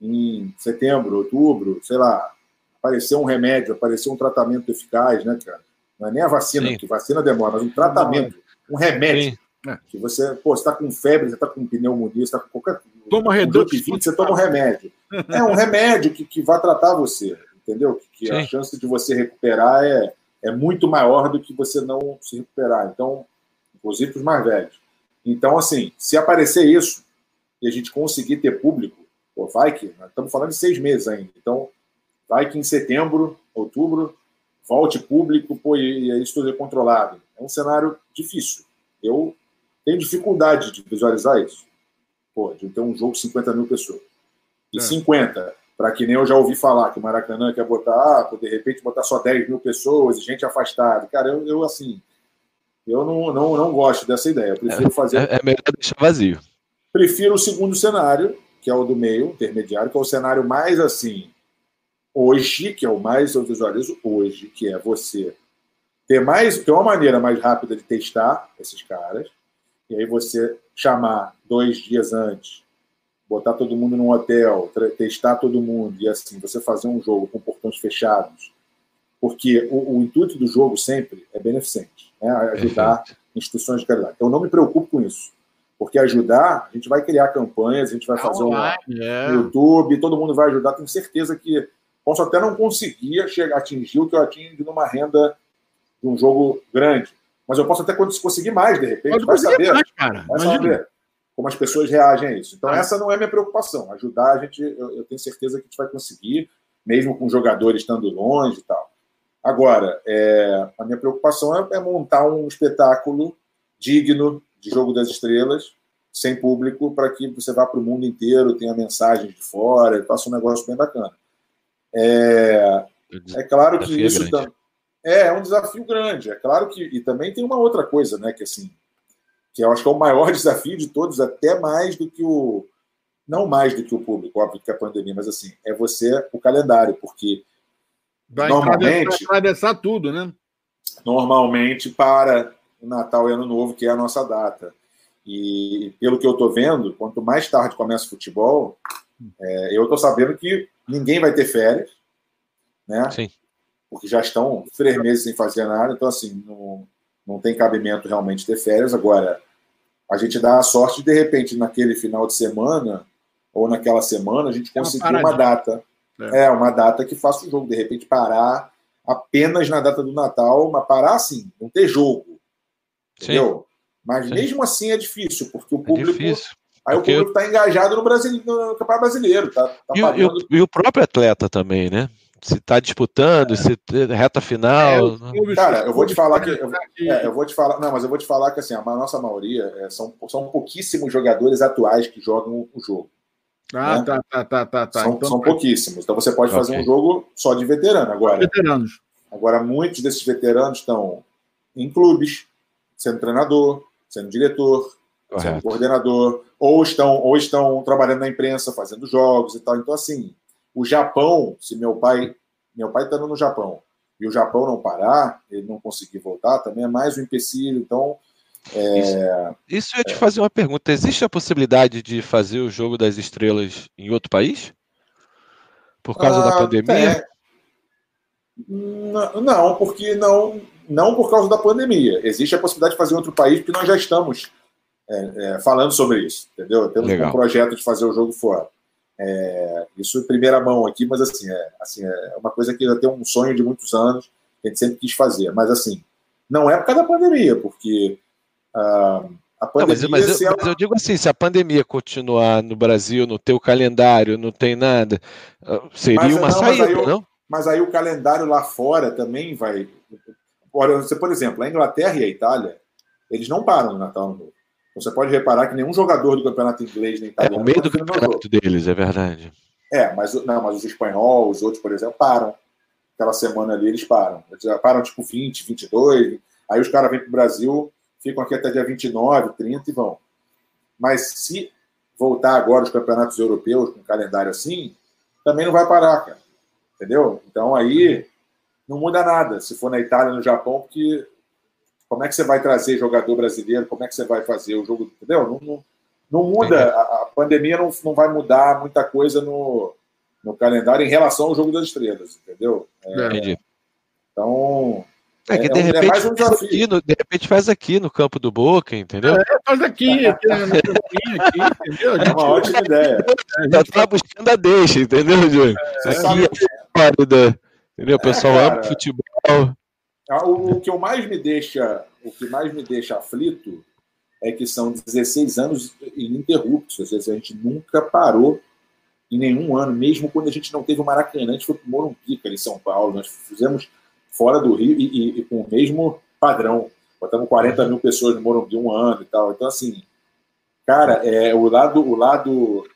em setembro, outubro, sei lá, aparecer um remédio, aparecer um tratamento eficaz, né, cara? Não é nem a vacina, Sim. que vacina demora, mas um tratamento, um remédio. Sim. Que você, pô, você está com febre, você está com pneumonia, você está com qualquer. Toma reduto. Você toma um remédio. É um remédio que, que vai tratar você entendeu? Que, que a chance de você recuperar é, é muito maior do que você não se recuperar. Então, inclusive para os mais velhos. Então, assim, se aparecer isso e a gente conseguir ter público, pô, vai que, nós estamos falando de seis meses ainda. Então, vai que em setembro, outubro, volte público, pô, e, e isso tudo é controlado. É um cenário difícil. Eu tenho dificuldade de visualizar isso. Pô, de ter um jogo de 50 mil pessoas. E é. 50 para que nem eu já ouvi falar que o Maracanã quer botar, ah, de repente botar só 10 mil pessoas e gente afastada. Cara, eu, eu assim, eu não, não, não gosto dessa ideia. Eu prefiro fazer. É, é melhor deixar vazio. Prefiro o segundo cenário, que é o do meio, intermediário, que é o cenário mais assim, hoje, que é o mais eu visualizo hoje, que é você ter mais, ter uma maneira mais rápida de testar esses caras, e aí você chamar dois dias antes botar todo mundo num hotel, testar todo mundo e assim, você fazer um jogo com portões fechados, porque o, o intuito do jogo sempre é beneficente, né? ajudar Perfeito. instituições de caridade. Então, eu não me preocupo com isso, porque ajudar, a gente vai criar campanhas, a gente vai fazer um é. YouTube, todo mundo vai ajudar, tenho certeza que posso até não conseguir chegar, atingir o que eu atingo numa renda de um jogo grande, mas eu posso até conseguir mais, de repente, Pode vai saber. Mais, cara. Vai saber como as pessoas reagem a isso. Então, ah. essa não é minha preocupação. Ajudar a gente, eu, eu, tenho certeza que a gente vai conseguir, mesmo com jogadores estando longe e tal. Agora, é, a minha preocupação é, é, montar um espetáculo digno de Jogo das Estrelas, sem público, para que você vá para o mundo inteiro, tenha mensagens de fora, faça um negócio bem bacana. É, é claro que isso também. É, é um desafio grande. É claro que. E também tem uma outra coisa, né? Que assim, que eu acho que é o maior desafio de todos, até mais do que o. Não mais do que o público, óbvio que é a pandemia, mas assim, é você o calendário, porque vai normalmente. atravessar tudo, né? Normalmente para o Natal e Ano Novo, que é a nossa data. E pelo que eu estou vendo, quanto mais tarde começa o futebol, é, eu estou sabendo que ninguém vai ter férias, né? Sim. Porque já estão três meses sem fazer nada, então assim, não, não tem cabimento realmente ter férias. Agora, a gente dá a sorte de, de repente, naquele final de semana ou naquela semana, a gente conseguir uma, uma data. É. é. uma data que faça o jogo. De repente, parar apenas na data do Natal, mas parar assim, não ter jogo. Entendeu? Sim. Mas Sim. mesmo assim é difícil, porque o é público. É difícil. Aí porque... o público está engajado no, Brasil, no Campeonato Brasileiro. Tá, tá e, e, o, e, o, próprio atleta também, né? Se está disputando, é. se reta final. É, cara, eu vou te falar que. Eu, é, eu, vou te falar. Não, mas eu vou te falar que assim, a nossa maioria é, são, são pouquíssimos jogadores atuais que jogam o jogo. Ah, né? tá, tá, tá, tá, tá. São, então, são pouquíssimos. Então você pode okay. fazer um jogo só de veterano. Agora, veteranos. agora, muitos desses veteranos estão em clubes, sendo treinador, sendo diretor, Correto. sendo coordenador, ou estão, ou estão trabalhando na imprensa, fazendo jogos e tal. Então, assim, o Japão, se meu pai. Meu pai está no Japão e o Japão não parar, ele não conseguir voltar, também é mais um empecilho. Então, é, isso, isso eu ia te é, fazer uma pergunta. Existe a possibilidade de fazer o jogo das estrelas em outro país? Por causa ah, da pandemia? É. Não, não, porque não, não por causa da pandemia. Existe a possibilidade de fazer em outro país, porque nós já estamos é, é, falando sobre isso, entendeu? Temos Legal. um projeto de fazer o jogo fora. É, isso em primeira mão aqui, mas assim é, assim, é uma coisa que já tem um sonho de muitos anos, que a gente sempre quis fazer. Mas assim, não é por causa da pandemia, porque a pandemia. Não, mas, mas, eu, mas, eu, digo assim: se a pandemia continuar no Brasil, no teu calendário, não tem nada, ah, seria mas, uma não, saída, mas aí, não? Mas aí o calendário lá fora também vai. Você, por exemplo, a Inglaterra e a Itália, eles não param no Natal no Você pode reparar que nenhum jogador do campeonato inglês nem italiano. É o meio do campeonato deles, é verdade. É, mas, não, mas os espanhóis, os outros, por exemplo, param. Aquela semana ali eles param. Eles param tipo 20, 22. Aí os caras vêm para o Brasil ficam aqui até dia 29, 30 e vão. Mas se voltar agora os campeonatos europeus com calendário assim, também não vai parar, cara. Entendeu? Então aí não muda nada. Se for na Itália, no Japão, porque como é que você vai trazer jogador brasileiro? Como é que você vai fazer o jogo? Entendeu? Não, não, não muda. A, a, pandemia não, não vai mudar muita coisa no, no calendário em relação ao jogo das estrelas, entendeu? É, Entendi. Então, é que de, é, repente, é um faz aqui no, de repente faz aqui no campo do Boca, entendeu? É, faz aqui, aqui, aqui, entendeu? É uma ótima ideia. Já tá buscando a deixa, entendeu, Júlio? É, aqui é da, entendeu? O pessoal é, ama futebol. Ah, o, o, que eu mais me deixa, o que mais me deixa aflito é que são 16 anos ininterruptos. Ou seja, a gente nunca parou em nenhum ano, mesmo quando a gente não teve o Maracanã, a gente foi para o Morumbi, em São Paulo. Nós fizemos fora do Rio e, e, e, com o mesmo padrão. Botamos 40 mil pessoas no Morumbi um ano e tal. Então, assim, cara, é, o lado, o lado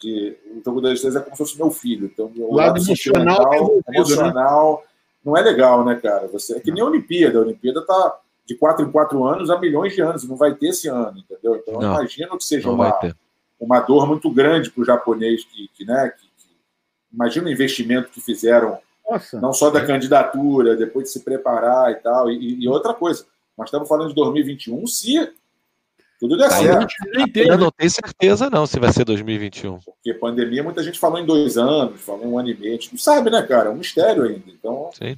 de. O jogo das estrelas é como se fosse meu filho. Então, o lado, lado emocional, né? emocional né? Não é legal, né, cara? Você, é que nem a Olimpíada. A Olimpíada tá de quatro em quatro anos há milhões de anos. Não vai ter esse ano, entendeu? Então, não, imagino que seja uma, uma dor muito grande para o japonês que, que né, que, que, imagina o investimento que fizeram nossa. Não só da candidatura, depois de se preparar e tal. E, e outra coisa, nós estamos falando de 2021 se tudo der certo. Eu não tenho certeza não se vai ser 2021. Porque pandemia, muita gente falou em dois anos, falou em um ano e meio. A gente não sabe, né, cara? É um mistério ainda. Então, Sim.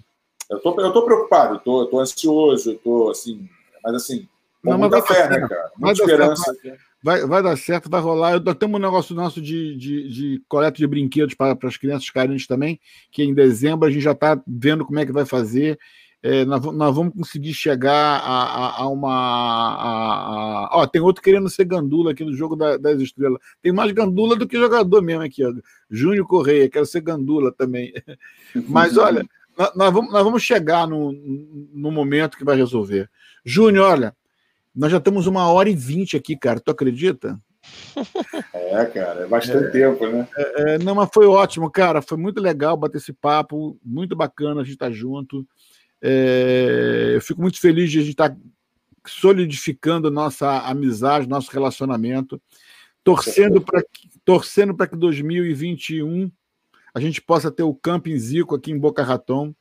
eu tô, eu tô preocupado, eu tô, eu tô ansioso, eu tô assim... Mas assim, com não, muita fé, né, cara? Muita esperança. Vai, vai dar certo, vai rolar. Eu, temos um negócio nosso de, de, de coleta de brinquedos para, para as crianças carentes também, que em dezembro a gente já está vendo como é que vai fazer. É, nós, nós, vamos conseguir chegar a, a, a uma. A, ó, tem outro querendo ser gandula aqui no jogo da, das estrelas. Tem mais gandula do que jogador mesmo aqui. Ó. Júnior Correia, quero ser gandula também. Mas olha, nós, nós, vamos, nós vamos chegar no, no momento que vai resolver. Júnior, olha, nós já temos uma hora e vinte aqui, cara. Tu acredita? É, cara, é bastante é, tempo, né? É, é, não, mas foi ótimo, cara. Foi muito legal bater esse papo, muito bacana a gente estar tá junto. É, eu fico muito feliz de a gente estar tá solidificando nossa amizade, nosso relacionamento, torcendo para torcendo para que 2021 a gente possa ter o Camping Zico aqui em Boca Raton.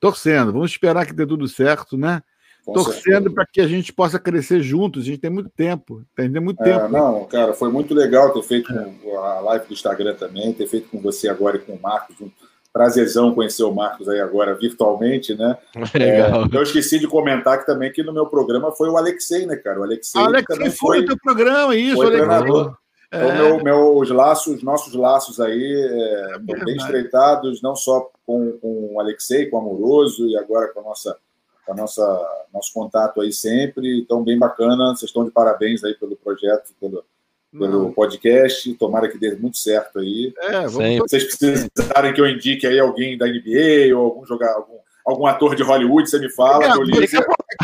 Torcendo, vamos esperar que dê tudo certo, né? Com torcendo para que a gente possa crescer juntos. A gente tem muito tempo, tem muito é, tempo. Não, cara, foi muito legal ter feito a live do Instagram também, ter feito com você agora e com o Marcos. Um prazerzão conhecer o Marcos aí agora virtualmente, né? Legal. É, eu esqueci de comentar que também que no meu programa foi o Alexei, né, cara? O Alexei, Alexei foi o teu programa, isso, foi treinador. É. Então, meu, meus laços, nossos laços aí é, é bem estreitados, não só com, com o Alexei, com o Amoroso, e agora com a nossa, com a nossa nosso contato aí sempre. Então, bem bacana. Vocês estão de parabéns aí pelo projeto, pelo, pelo podcast. Tomara que dê muito certo aí. É, vamos... Se vocês precisarem que eu indique aí alguém da NBA ou algum jogar algum algum ator de Hollywood, você me fala, é, que eu.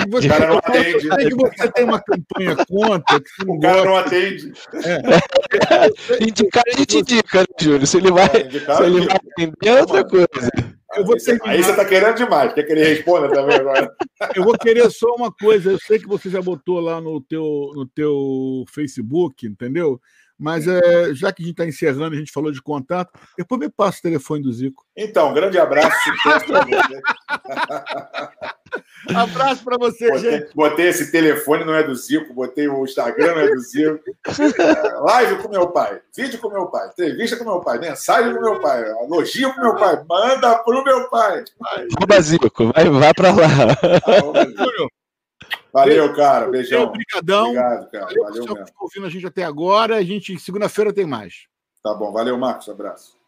Você, o cara não atende. É que você tem uma campanha contra. O cara não atende. É. Indicar, a gente indica, né, Júlio? Se ele vai, é, se ele vai atender, é outra coisa. Eu vou terminar... Aí você está querendo demais. Quer que ele responda também agora? Eu vou querer só uma coisa. Eu sei que você já botou lá no teu, no teu Facebook, entendeu? Mas é, já que a gente está encerrando, a gente falou de contato, depois me passa o telefone do Zico. Então, grande abraço. abraço para você, botei, gente. Botei esse telefone, não é do Zico, botei o Instagram, não é do Zico. É, live com meu pai, vídeo com meu pai, entrevista com meu pai, mensagem com meu pai, elogio com meu pai, manda pro meu pai. Arroba Zico, vai, vai para lá. Júnior, Valeu, cara. Beijão. Obrigadão. Obrigado, cara. Valeu, Valeu mesmo. ouvindo a gente até agora. A gente, segunda-feira, tem mais. Tá bom. Valeu, Marcos. Abraço.